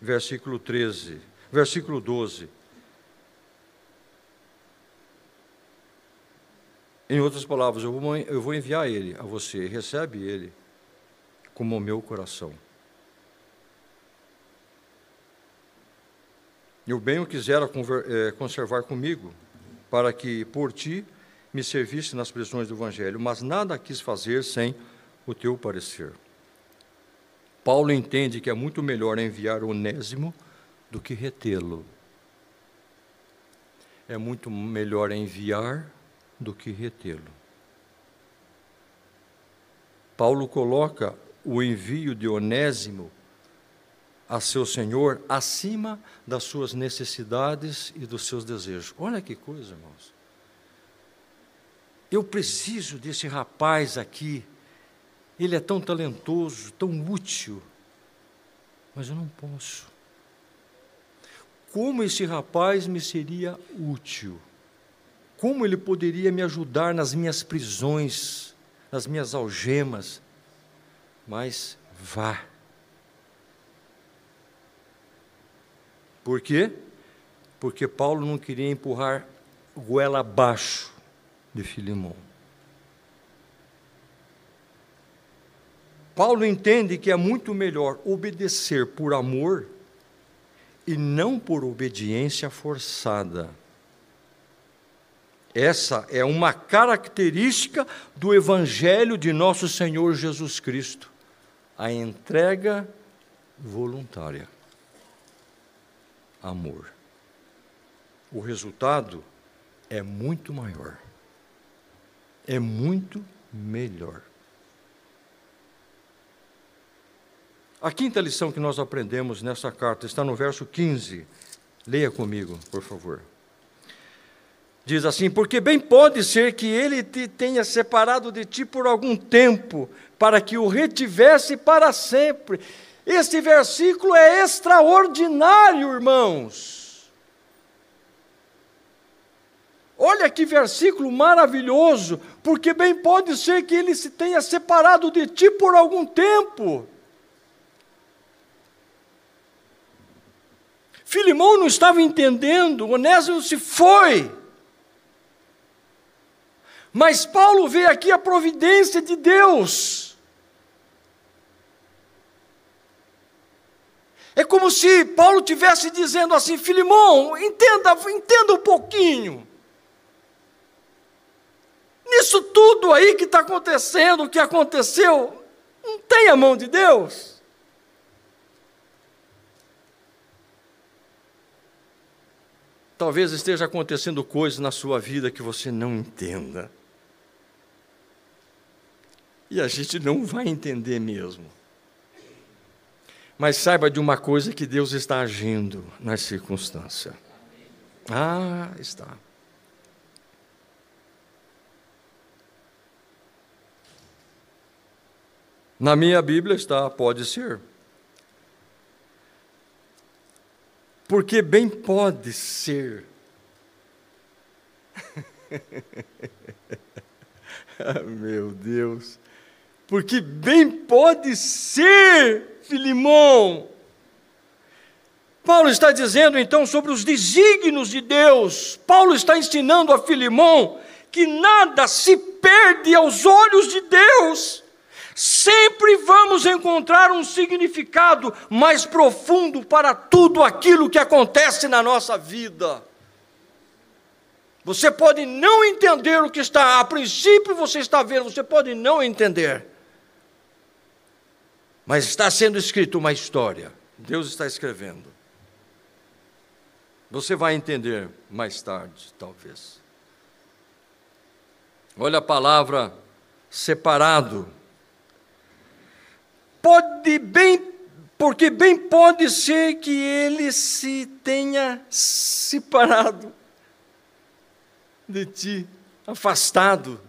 Versículo 13, versículo 12. Em outras palavras, eu vou, enviar ele a você, recebe ele como o meu coração. Eu bem o quisera eh, conservar comigo, para que por ti me servisse nas prisões do Evangelho, mas nada quis fazer sem o teu parecer. Paulo entende que é muito melhor enviar Onésimo do que retê-lo. É muito melhor enviar do que retê-lo. Paulo coloca o envio de Onésimo a seu Senhor acima das suas necessidades e dos seus desejos. Olha que coisa, irmãos. Eu preciso desse rapaz aqui ele é tão talentoso, tão útil, mas eu não posso. Como esse rapaz me seria útil? Como ele poderia me ajudar nas minhas prisões, nas minhas algemas? Mas vá. Por quê? Porque Paulo não queria empurrar goela abaixo de Filimão. Paulo entende que é muito melhor obedecer por amor e não por obediência forçada. Essa é uma característica do Evangelho de nosso Senhor Jesus Cristo, a entrega voluntária. Amor. O resultado é muito maior, é muito melhor. A quinta lição que nós aprendemos nessa carta está no verso 15. Leia comigo, por favor. Diz assim: Porque bem pode ser que ele te tenha separado de ti por algum tempo, para que o retivesse para sempre. Este versículo é extraordinário, irmãos. Olha que versículo maravilhoso, porque bem pode ser que ele se tenha separado de ti por algum tempo. Filimão não estava entendendo, Onésimo se foi. Mas Paulo vê aqui a providência de Deus. É como se Paulo tivesse dizendo assim: Filimão, entenda, entenda um pouquinho. Nisso tudo aí que está acontecendo, o que aconteceu, não tem a mão de Deus. Talvez esteja acontecendo coisas na sua vida que você não entenda. E a gente não vai entender mesmo. Mas saiba de uma coisa que Deus está agindo na circunstância. Ah, está. Na minha Bíblia está, pode ser. Porque bem pode ser. meu Deus. Porque bem pode ser, Filimão. Paulo está dizendo então sobre os desígnios de Deus. Paulo está ensinando a Filimão que nada se perde aos olhos de Deus. Sempre vamos encontrar um significado mais profundo para tudo aquilo que acontece na nossa vida. Você pode não entender o que está, a princípio você está vendo, você pode não entender. Mas está sendo escrito uma história. Deus está escrevendo. Você vai entender mais tarde, talvez. Olha a palavra separado pode bem, porque bem pode ser que ele se tenha separado de ti, afastado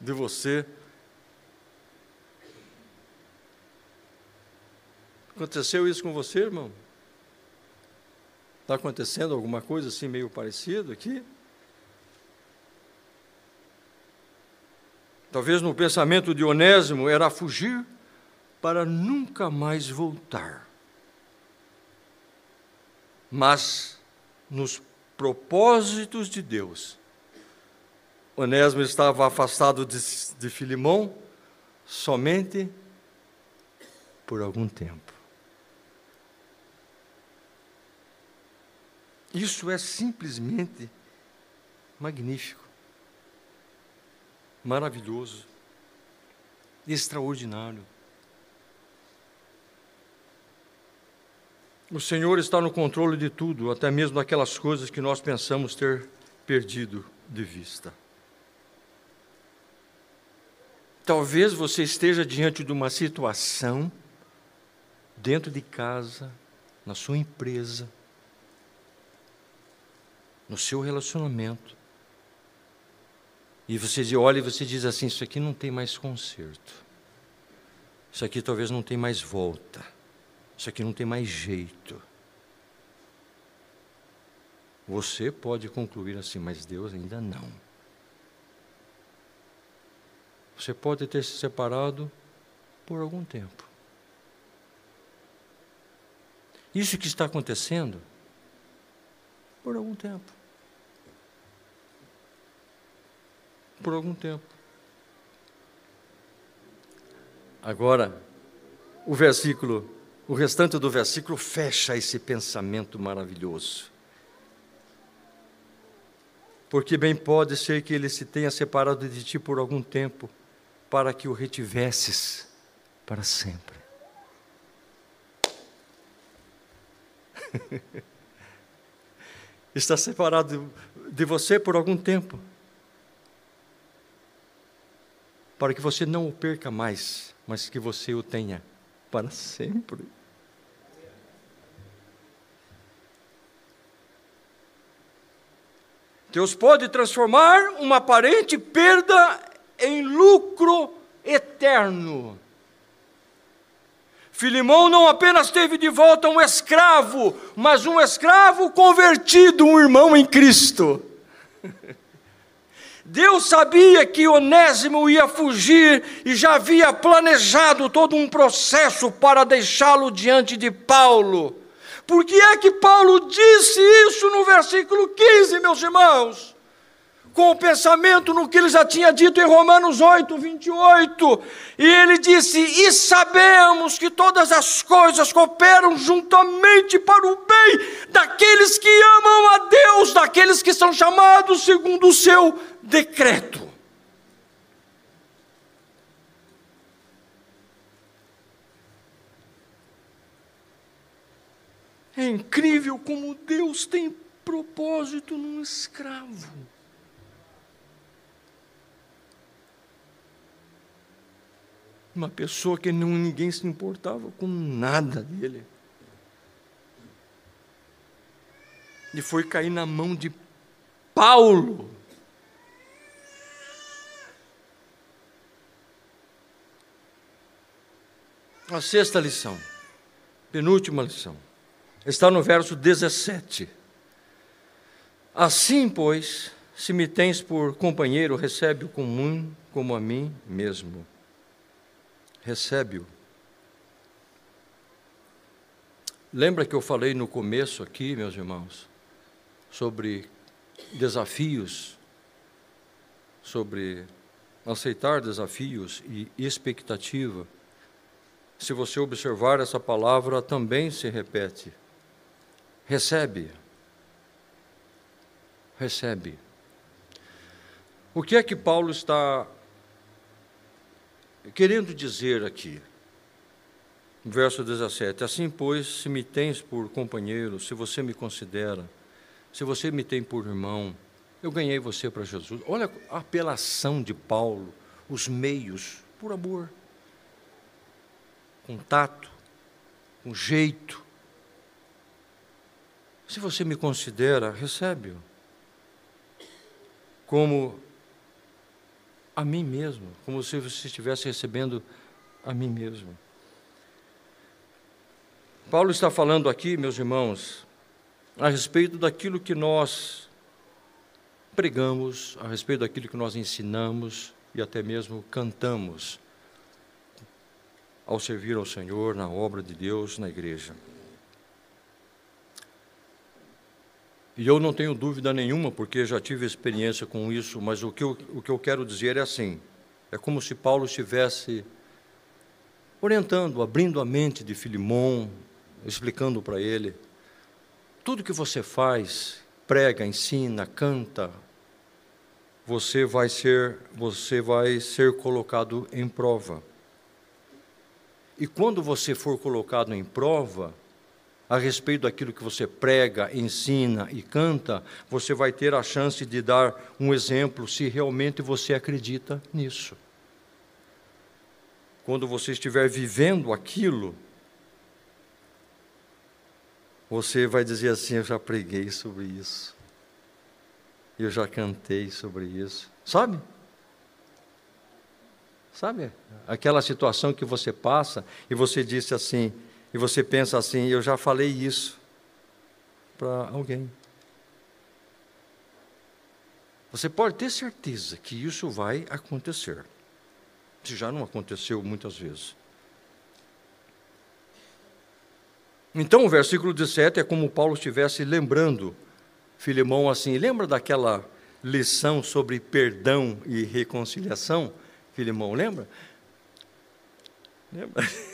de você. Aconteceu isso com você, irmão? Está acontecendo alguma coisa assim meio parecido aqui? Talvez no pensamento de Onésimo era fugir para nunca mais voltar. Mas, nos propósitos de Deus, Onésimo estava afastado de, de Filimão somente por algum tempo. Isso é simplesmente magnífico, maravilhoso, extraordinário. O Senhor está no controle de tudo, até mesmo daquelas coisas que nós pensamos ter perdido de vista. Talvez você esteja diante de uma situação, dentro de casa, na sua empresa, no seu relacionamento, e você olha e você diz assim: Isso aqui não tem mais conserto, isso aqui talvez não tenha mais volta. Isso aqui não tem mais jeito. Você pode concluir assim, mas Deus ainda não. Você pode ter se separado por algum tempo. Isso que está acontecendo, por algum tempo. Por algum tempo. Agora, o versículo o restante do versículo fecha esse pensamento maravilhoso. Porque bem pode ser que ele se tenha separado de ti por algum tempo, para que o retivesses para sempre. Está separado de você por algum tempo, para que você não o perca mais, mas que você o tenha para sempre. Deus pode transformar uma aparente perda em lucro eterno. Filimão não apenas teve de volta um escravo, mas um escravo convertido, um irmão em Cristo. Deus sabia que Onésimo ia fugir e já havia planejado todo um processo para deixá-lo diante de Paulo. Por que é que Paulo disse isso no versículo 15, meus irmãos? Com o pensamento no que ele já tinha dito em Romanos 8, 28. E ele disse: E sabemos que todas as coisas cooperam juntamente para o bem daqueles que amam a Deus, daqueles que são chamados segundo o seu decreto. É incrível como Deus tem propósito num escravo. Uma pessoa que não, ninguém se importava com nada dele. E foi cair na mão de Paulo. A sexta lição, penúltima lição, está no verso 17. Assim, pois, se me tens por companheiro, recebe-o comum como a mim mesmo recebe-o. Lembra que eu falei no começo aqui, meus irmãos, sobre desafios, sobre aceitar desafios e expectativa. Se você observar essa palavra, também se repete. Recebe. Recebe. O que é que Paulo está querendo dizer aqui, verso 17: Assim, pois, se me tens por companheiro, se você me considera, se você me tem por irmão, eu ganhei você para Jesus. Olha a apelação de Paulo, os meios, por amor, contato, com jeito. Se você me considera, recebe-o. Como a mim mesmo, como se você estivesse recebendo a mim mesmo. Paulo está falando aqui, meus irmãos, a respeito daquilo que nós pregamos, a respeito daquilo que nós ensinamos e até mesmo cantamos ao servir ao Senhor na obra de Deus na igreja. E eu não tenho dúvida nenhuma, porque já tive experiência com isso, mas o que eu, o que eu quero dizer é assim: é como se Paulo estivesse orientando, abrindo a mente de Filimão, explicando para ele: tudo que você faz, prega, ensina, canta, você vai ser, você vai ser colocado em prova. E quando você for colocado em prova, a respeito daquilo que você prega, ensina e canta, você vai ter a chance de dar um exemplo se realmente você acredita nisso. Quando você estiver vivendo aquilo, você vai dizer assim: Eu já preguei sobre isso, eu já cantei sobre isso. Sabe? Sabe? Aquela situação que você passa e você disse assim: e você pensa assim: eu já falei isso para alguém. Você pode ter certeza que isso vai acontecer. Se já não aconteceu muitas vezes. Então, o versículo 17 é como Paulo estivesse lembrando Filemão assim: lembra daquela lição sobre perdão e reconciliação? Filemão, lembra? Lembra?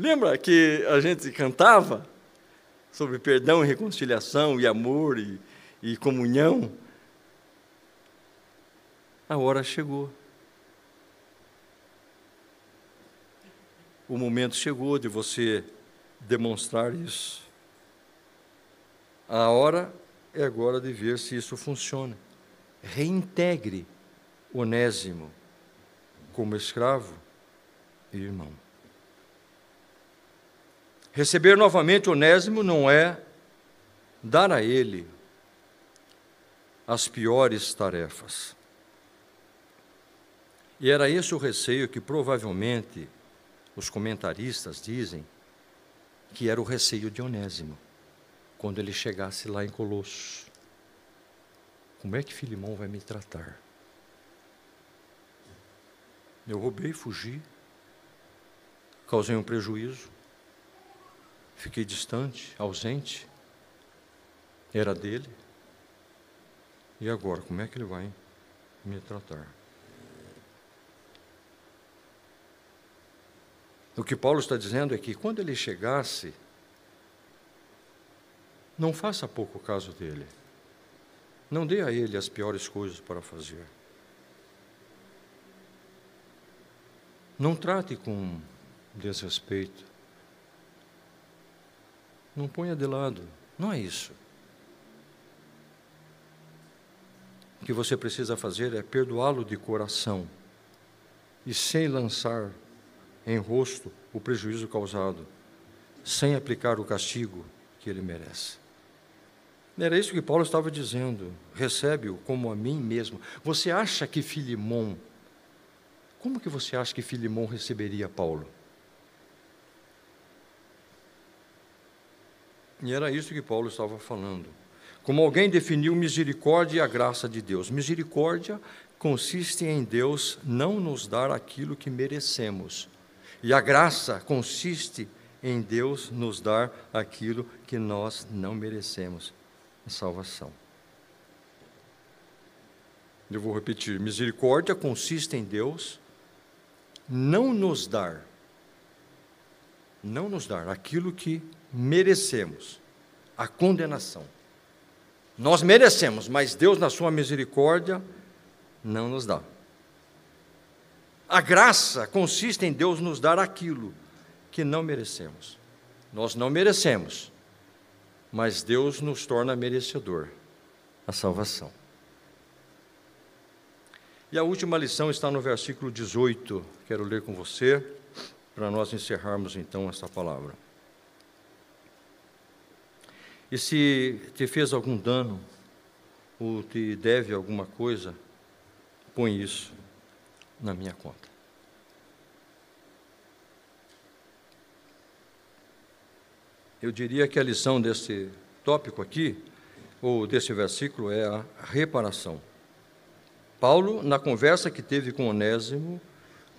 Lembra que a gente cantava sobre perdão e reconciliação e amor e, e comunhão? A hora chegou. O momento chegou de você demonstrar isso. A hora é agora de ver se isso funciona. Reintegre Onésimo como escravo e irmão. Receber novamente Onésimo não é dar a ele as piores tarefas. E era esse o receio que provavelmente os comentaristas dizem que era o receio de Onésimo, quando ele chegasse lá em Colossos. Como é que Filimão vai me tratar? Eu roubei, fugi, causei um prejuízo, fiquei distante, ausente, era dele. E agora, como é que ele vai me tratar? O que Paulo está dizendo é que quando ele chegasse, não faça pouco caso dele. Não dê a ele as piores coisas para fazer. Não trate com desrespeito. Não ponha de lado. Não é isso. O que você precisa fazer é perdoá-lo de coração e sem lançar em rosto o prejuízo causado, sem aplicar o castigo que ele merece. Era isso que Paulo estava dizendo. Recebe-o como a mim mesmo. Você acha que Filimão, como que você acha que Filimão receberia Paulo? E era isso que Paulo estava falando. Como alguém definiu misericórdia e a graça de Deus. Misericórdia consiste em Deus não nos dar aquilo que merecemos. E a graça consiste em Deus nos dar aquilo que nós não merecemos a salvação. Eu vou repetir: misericórdia consiste em Deus não nos dar, não nos dar aquilo que merecemos, a condenação. Nós merecemos, mas Deus, na sua misericórdia, não nos dá. A graça consiste em Deus nos dar aquilo que não merecemos. Nós não merecemos, mas Deus nos torna merecedor a salvação. E a última lição está no versículo 18, quero ler com você, para nós encerrarmos então esta palavra. E se te fez algum dano, ou te deve alguma coisa, põe isso na minha conta. Eu diria que a lição desse tópico aqui, ou desse versículo, é a reparação. Paulo, na conversa que teve com Onésimo,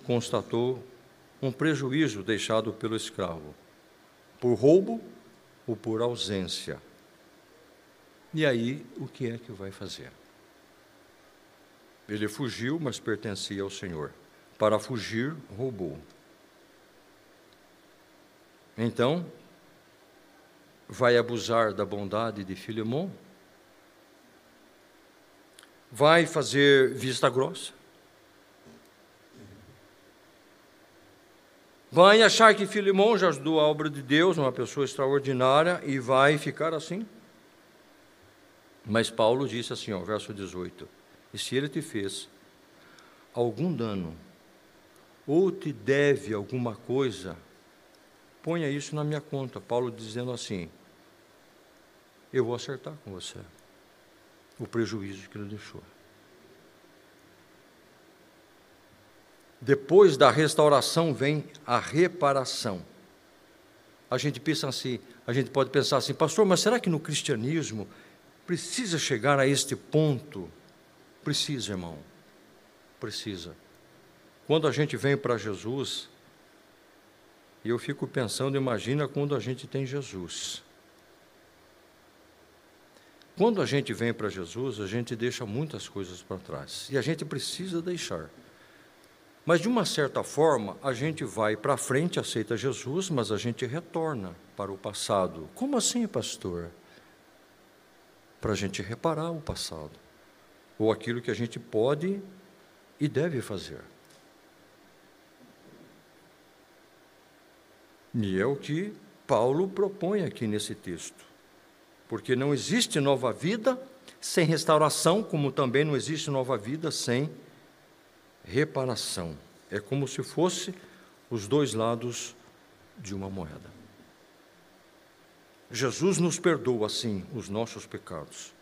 constatou um prejuízo deixado pelo escravo, por roubo ou por ausência. E aí, o que é que vai fazer? Ele fugiu, mas pertencia ao Senhor. Para fugir, roubou. Então, vai abusar da bondade de Filemão? Vai fazer vista grossa? Vai achar que Filemão já ajudou a obra de Deus, uma pessoa extraordinária, e vai ficar assim? Mas Paulo disse assim, ó, verso 18: E se ele te fez algum dano, ou te deve alguma coisa, ponha isso na minha conta. Paulo dizendo assim: eu vou acertar com você o prejuízo que ele deixou. Depois da restauração vem a reparação. A gente pensa assim, a gente pode pensar assim, pastor, mas será que no cristianismo precisa chegar a este ponto? Precisa, irmão. Precisa. Quando a gente vem para Jesus, e eu fico pensando, imagina quando a gente tem Jesus. Quando a gente vem para Jesus, a gente deixa muitas coisas para trás. E a gente precisa deixar. Mas, de uma certa forma, a gente vai para frente, aceita Jesus, mas a gente retorna para o passado. Como assim, pastor? Para a gente reparar o passado. Ou aquilo que a gente pode e deve fazer. E é o que Paulo propõe aqui nesse texto porque não existe nova vida sem restauração, como também não existe nova vida sem reparação. É como se fosse os dois lados de uma moeda. Jesus nos perdoa, assim, os nossos pecados.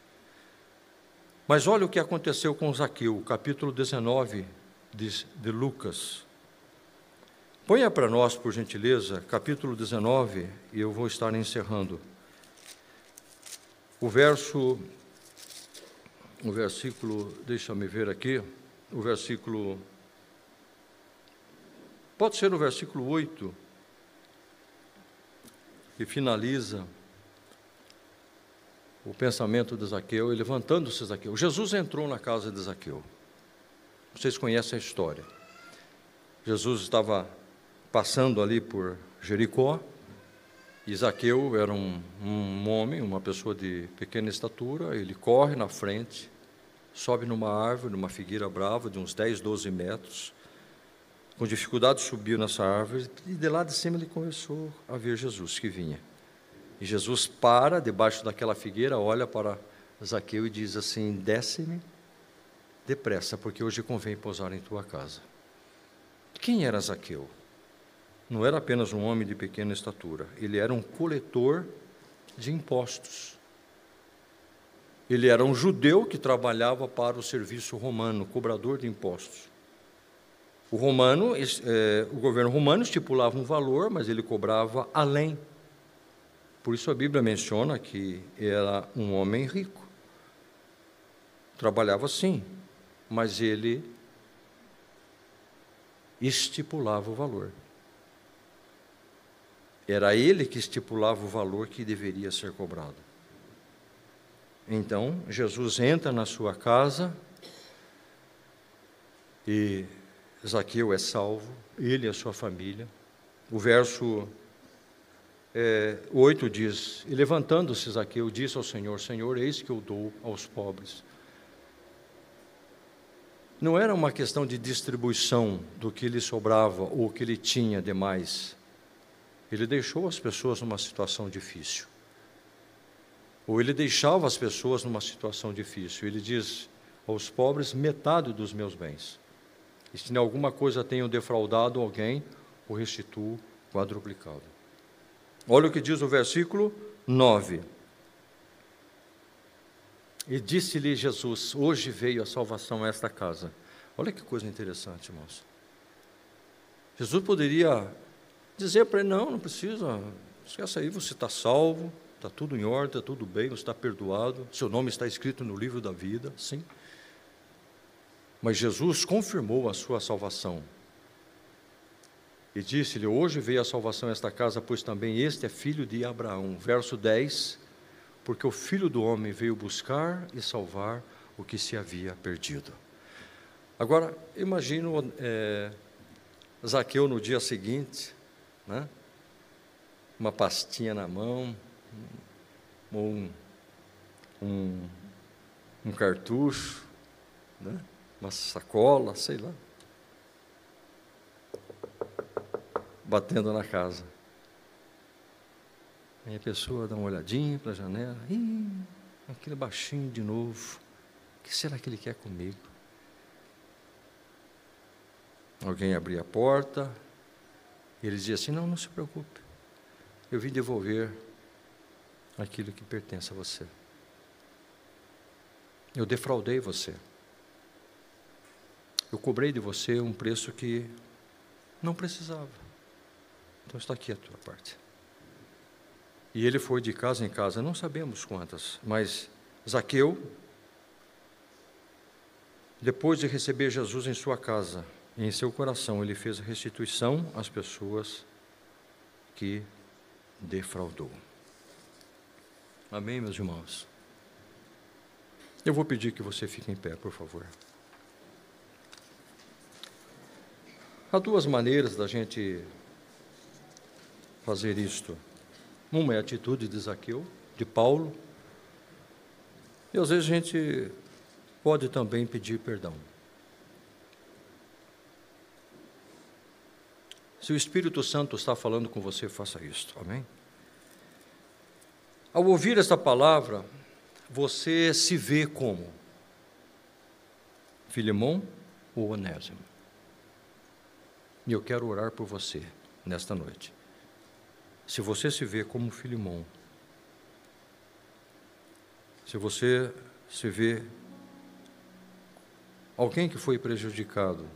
Mas olha o que aconteceu com Zaqueu, capítulo 19 de, de Lucas. Ponha para nós, por gentileza, capítulo 19, e eu vou estar encerrando. O verso, o versículo, deixa-me ver aqui, o versículo, pode ser o versículo 8, que finaliza o pensamento de Zaqueu e levantando-se Zaqueu. Jesus entrou na casa de Zaqueu. Vocês conhecem a história. Jesus estava passando ali por Jericó, e Zaqueu era um, um homem, uma pessoa de pequena estatura, ele corre na frente, sobe numa árvore, numa figueira brava de uns 10, 12 metros, com dificuldade subiu nessa árvore, e de lá de cima ele começou a ver Jesus que vinha. E Jesus para debaixo daquela figueira, olha para Zaqueu e diz assim: Desce-me depressa, porque hoje convém pousar em tua casa. Quem era Zaqueu? Não era apenas um homem de pequena estatura, ele era um coletor de impostos. Ele era um judeu que trabalhava para o serviço romano, cobrador de impostos. O romano, é, o governo romano estipulava um valor, mas ele cobrava além por isso a Bíblia menciona que era um homem rico. Trabalhava sim, mas ele estipulava o valor. Era ele que estipulava o valor que deveria ser cobrado. Então, Jesus entra na sua casa e Zaqueu é salvo, ele e a sua família. O verso é, 8 diz: E levantando-se Zaqueu, disse ao Senhor: Senhor, eis que eu dou aos pobres. Não era uma questão de distribuição do que lhe sobrava ou que ele tinha demais. Ele deixou as pessoas numa situação difícil. Ou ele deixava as pessoas numa situação difícil. Ele diz aos pobres: metade dos meus bens. E se em alguma coisa tenho defraudado alguém, o restituo quadruplicado. Olha o que diz o versículo 9. E disse-lhe Jesus: Hoje veio a salvação a esta casa. Olha que coisa interessante, irmãos. Jesus poderia dizer para ele: Não, não precisa, esquece aí, você está salvo, está tudo em ordem, está tudo bem, você está perdoado, seu nome está escrito no livro da vida, sim. Mas Jesus confirmou a sua salvação. E disse-lhe: Hoje veio a salvação a esta casa, pois também este é filho de Abraão. Verso 10: Porque o filho do homem veio buscar e salvar o que se havia perdido. Agora, imagino é, Zaqueu no dia seguinte, né? uma pastinha na mão, ou um, um, um cartucho, né? uma sacola, sei lá. batendo na casa. Aí a pessoa dá uma olhadinha para a janela, Ih, aquele baixinho de novo, o que será que ele quer comigo? Alguém abria a porta, ele dizia assim: Não, não se preocupe, eu vim devolver aquilo que pertence a você. Eu defraudei você. Eu cobrei de você um preço que não precisava. Então está aqui a tua parte. E ele foi de casa em casa, não sabemos quantas, mas Zaqueu, depois de receber Jesus em sua casa em seu coração, ele fez restituição às pessoas que defraudou. Amém, meus irmãos? Eu vou pedir que você fique em pé, por favor. Há duas maneiras da gente fazer isto. Uma é a atitude de Zaqueu, de Paulo, e às vezes a gente pode também pedir perdão. Se o Espírito Santo está falando com você, faça isto. Amém? Ao ouvir esta palavra, você se vê como Filemão ou Onésimo. E eu quero orar por você nesta noite. Se você se vê como Filimão, se você se vê alguém que foi prejudicado,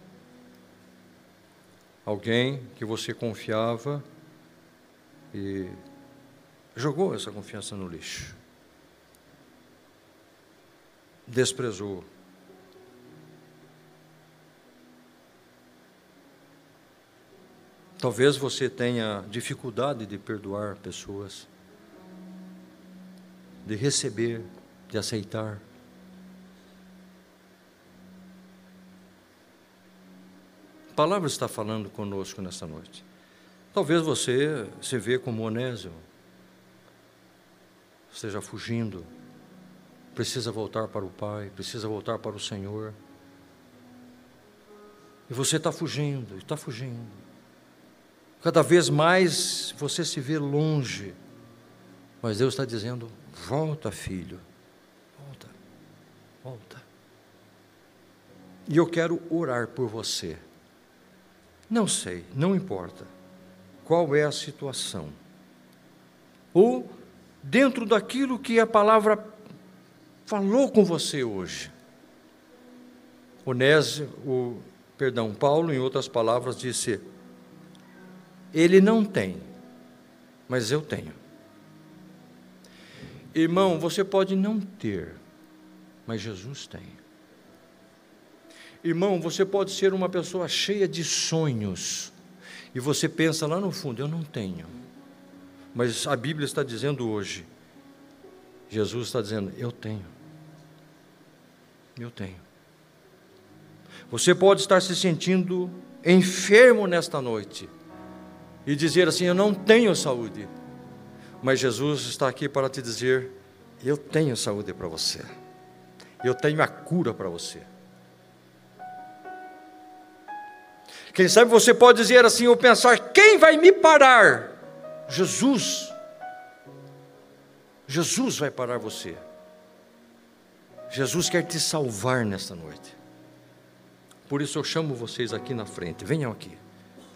alguém que você confiava e jogou essa confiança no lixo, desprezou. Talvez você tenha dificuldade de perdoar pessoas, de receber, de aceitar. A palavra está falando conosco nesta noite. Talvez você se vê como Onésimo, esteja fugindo, precisa voltar para o Pai, precisa voltar para o Senhor. E você está fugindo, está fugindo. Cada vez mais você se vê longe. Mas Deus está dizendo: volta, filho, volta, volta. E eu quero orar por você. Não sei, não importa qual é a situação. Ou dentro daquilo que a palavra falou com você hoje. Onésio, o perdão, Paulo, em outras palavras, disse: Ele não tem, mas eu tenho. Irmão, você pode não ter, mas Jesus tem. Irmão, você pode ser uma pessoa cheia de sonhos e você pensa lá no fundo, eu não tenho. Mas a Bíblia está dizendo hoje, Jesus está dizendo, eu tenho. Eu tenho. Você pode estar se sentindo enfermo nesta noite e dizer assim: Eu não tenho saúde. Mas Jesus está aqui para te dizer: Eu tenho saúde para você. Eu tenho a cura para você. Quem sabe você pode dizer assim ou pensar: quem vai me parar? Jesus. Jesus vai parar você. Jesus quer te salvar nesta noite. Por isso eu chamo vocês aqui na frente. Venham aqui.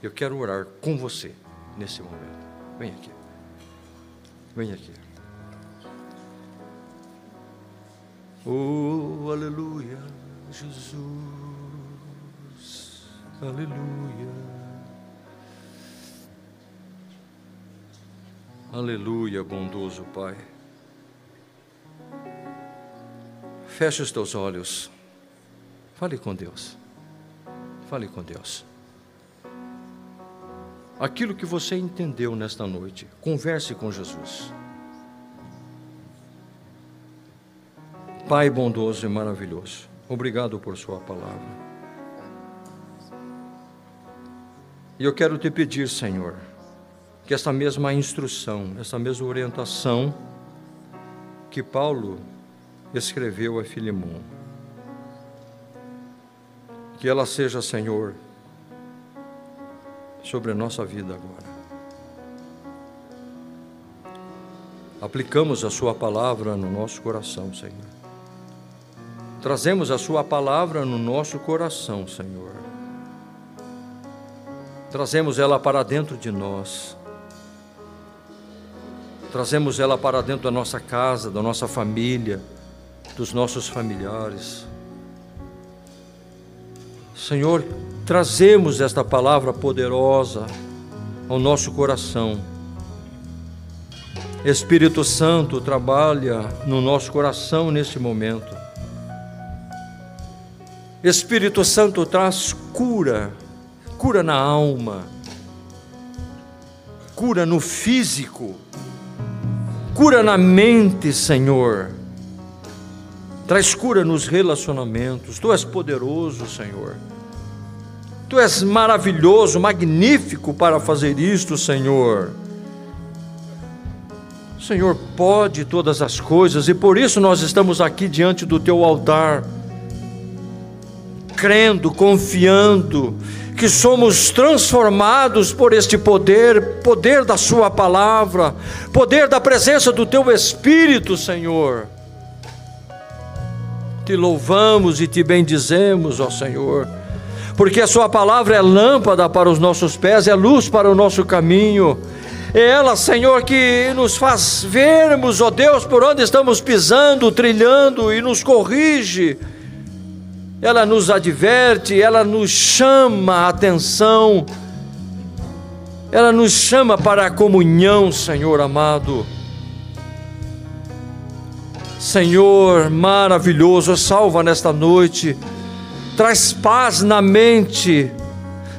Eu quero orar com você nesse momento. Venha aqui. Venha aqui. Oh, aleluia, Jesus. Aleluia. Aleluia, bondoso Pai. Feche os teus olhos. Fale com Deus. Fale com Deus. Aquilo que você entendeu nesta noite, converse com Jesus. Pai bondoso e maravilhoso, obrigado por Sua palavra. E eu quero te pedir, Senhor, que essa mesma instrução, essa mesma orientação que Paulo escreveu a Filemão, que ela seja, Senhor, sobre a nossa vida agora. Aplicamos a Sua palavra no nosso coração, Senhor. Trazemos a Sua palavra no nosso coração, Senhor trazemos ela para dentro de nós, trazemos ela para dentro da nossa casa, da nossa família, dos nossos familiares. Senhor, trazemos esta palavra poderosa ao nosso coração. Espírito Santo trabalha no nosso coração neste momento. Espírito Santo traz cura cura na alma, cura no físico, cura na mente, Senhor. Traz cura nos relacionamentos. Tu és poderoso, Senhor. Tu és maravilhoso, magnífico para fazer isto, Senhor. Senhor pode todas as coisas e por isso nós estamos aqui diante do teu altar, crendo, confiando que somos transformados por este poder, poder da Sua palavra, poder da presença do Teu Espírito, Senhor. Te louvamos e te bendizemos, ó Senhor, porque a Sua palavra é lâmpada para os nossos pés, é luz para o nosso caminho. É ela, Senhor, que nos faz vermos, ó Deus, por onde estamos pisando, trilhando e nos corrige ela nos adverte, ela nos chama a atenção ela nos chama para a comunhão, Senhor amado. Senhor maravilhoso, salva nesta noite, traz paz na mente,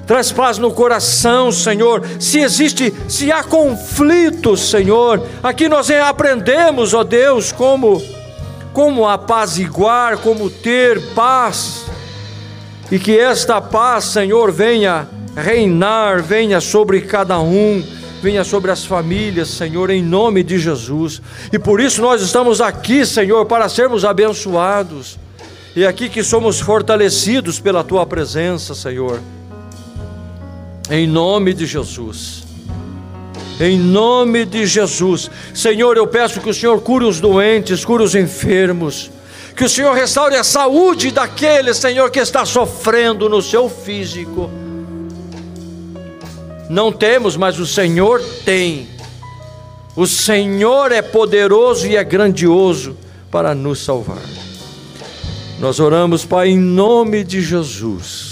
traz paz no coração, Senhor. Se existe, se há conflito, Senhor, aqui nós aprendemos, ó Deus, como como apaziguar, como ter paz. E que esta paz, Senhor, venha reinar, venha sobre cada um, venha sobre as famílias, Senhor, em nome de Jesus. E por isso nós estamos aqui, Senhor, para sermos abençoados. E aqui que somos fortalecidos pela tua presença, Senhor em nome de Jesus. Em nome de Jesus. Senhor, eu peço que o Senhor cure os doentes, cure os enfermos. Que o Senhor restaure a saúde daquele, Senhor, que está sofrendo no seu físico. Não temos, mas o Senhor tem. O Senhor é poderoso e é grandioso para nos salvar. Nós oramos, Pai, em nome de Jesus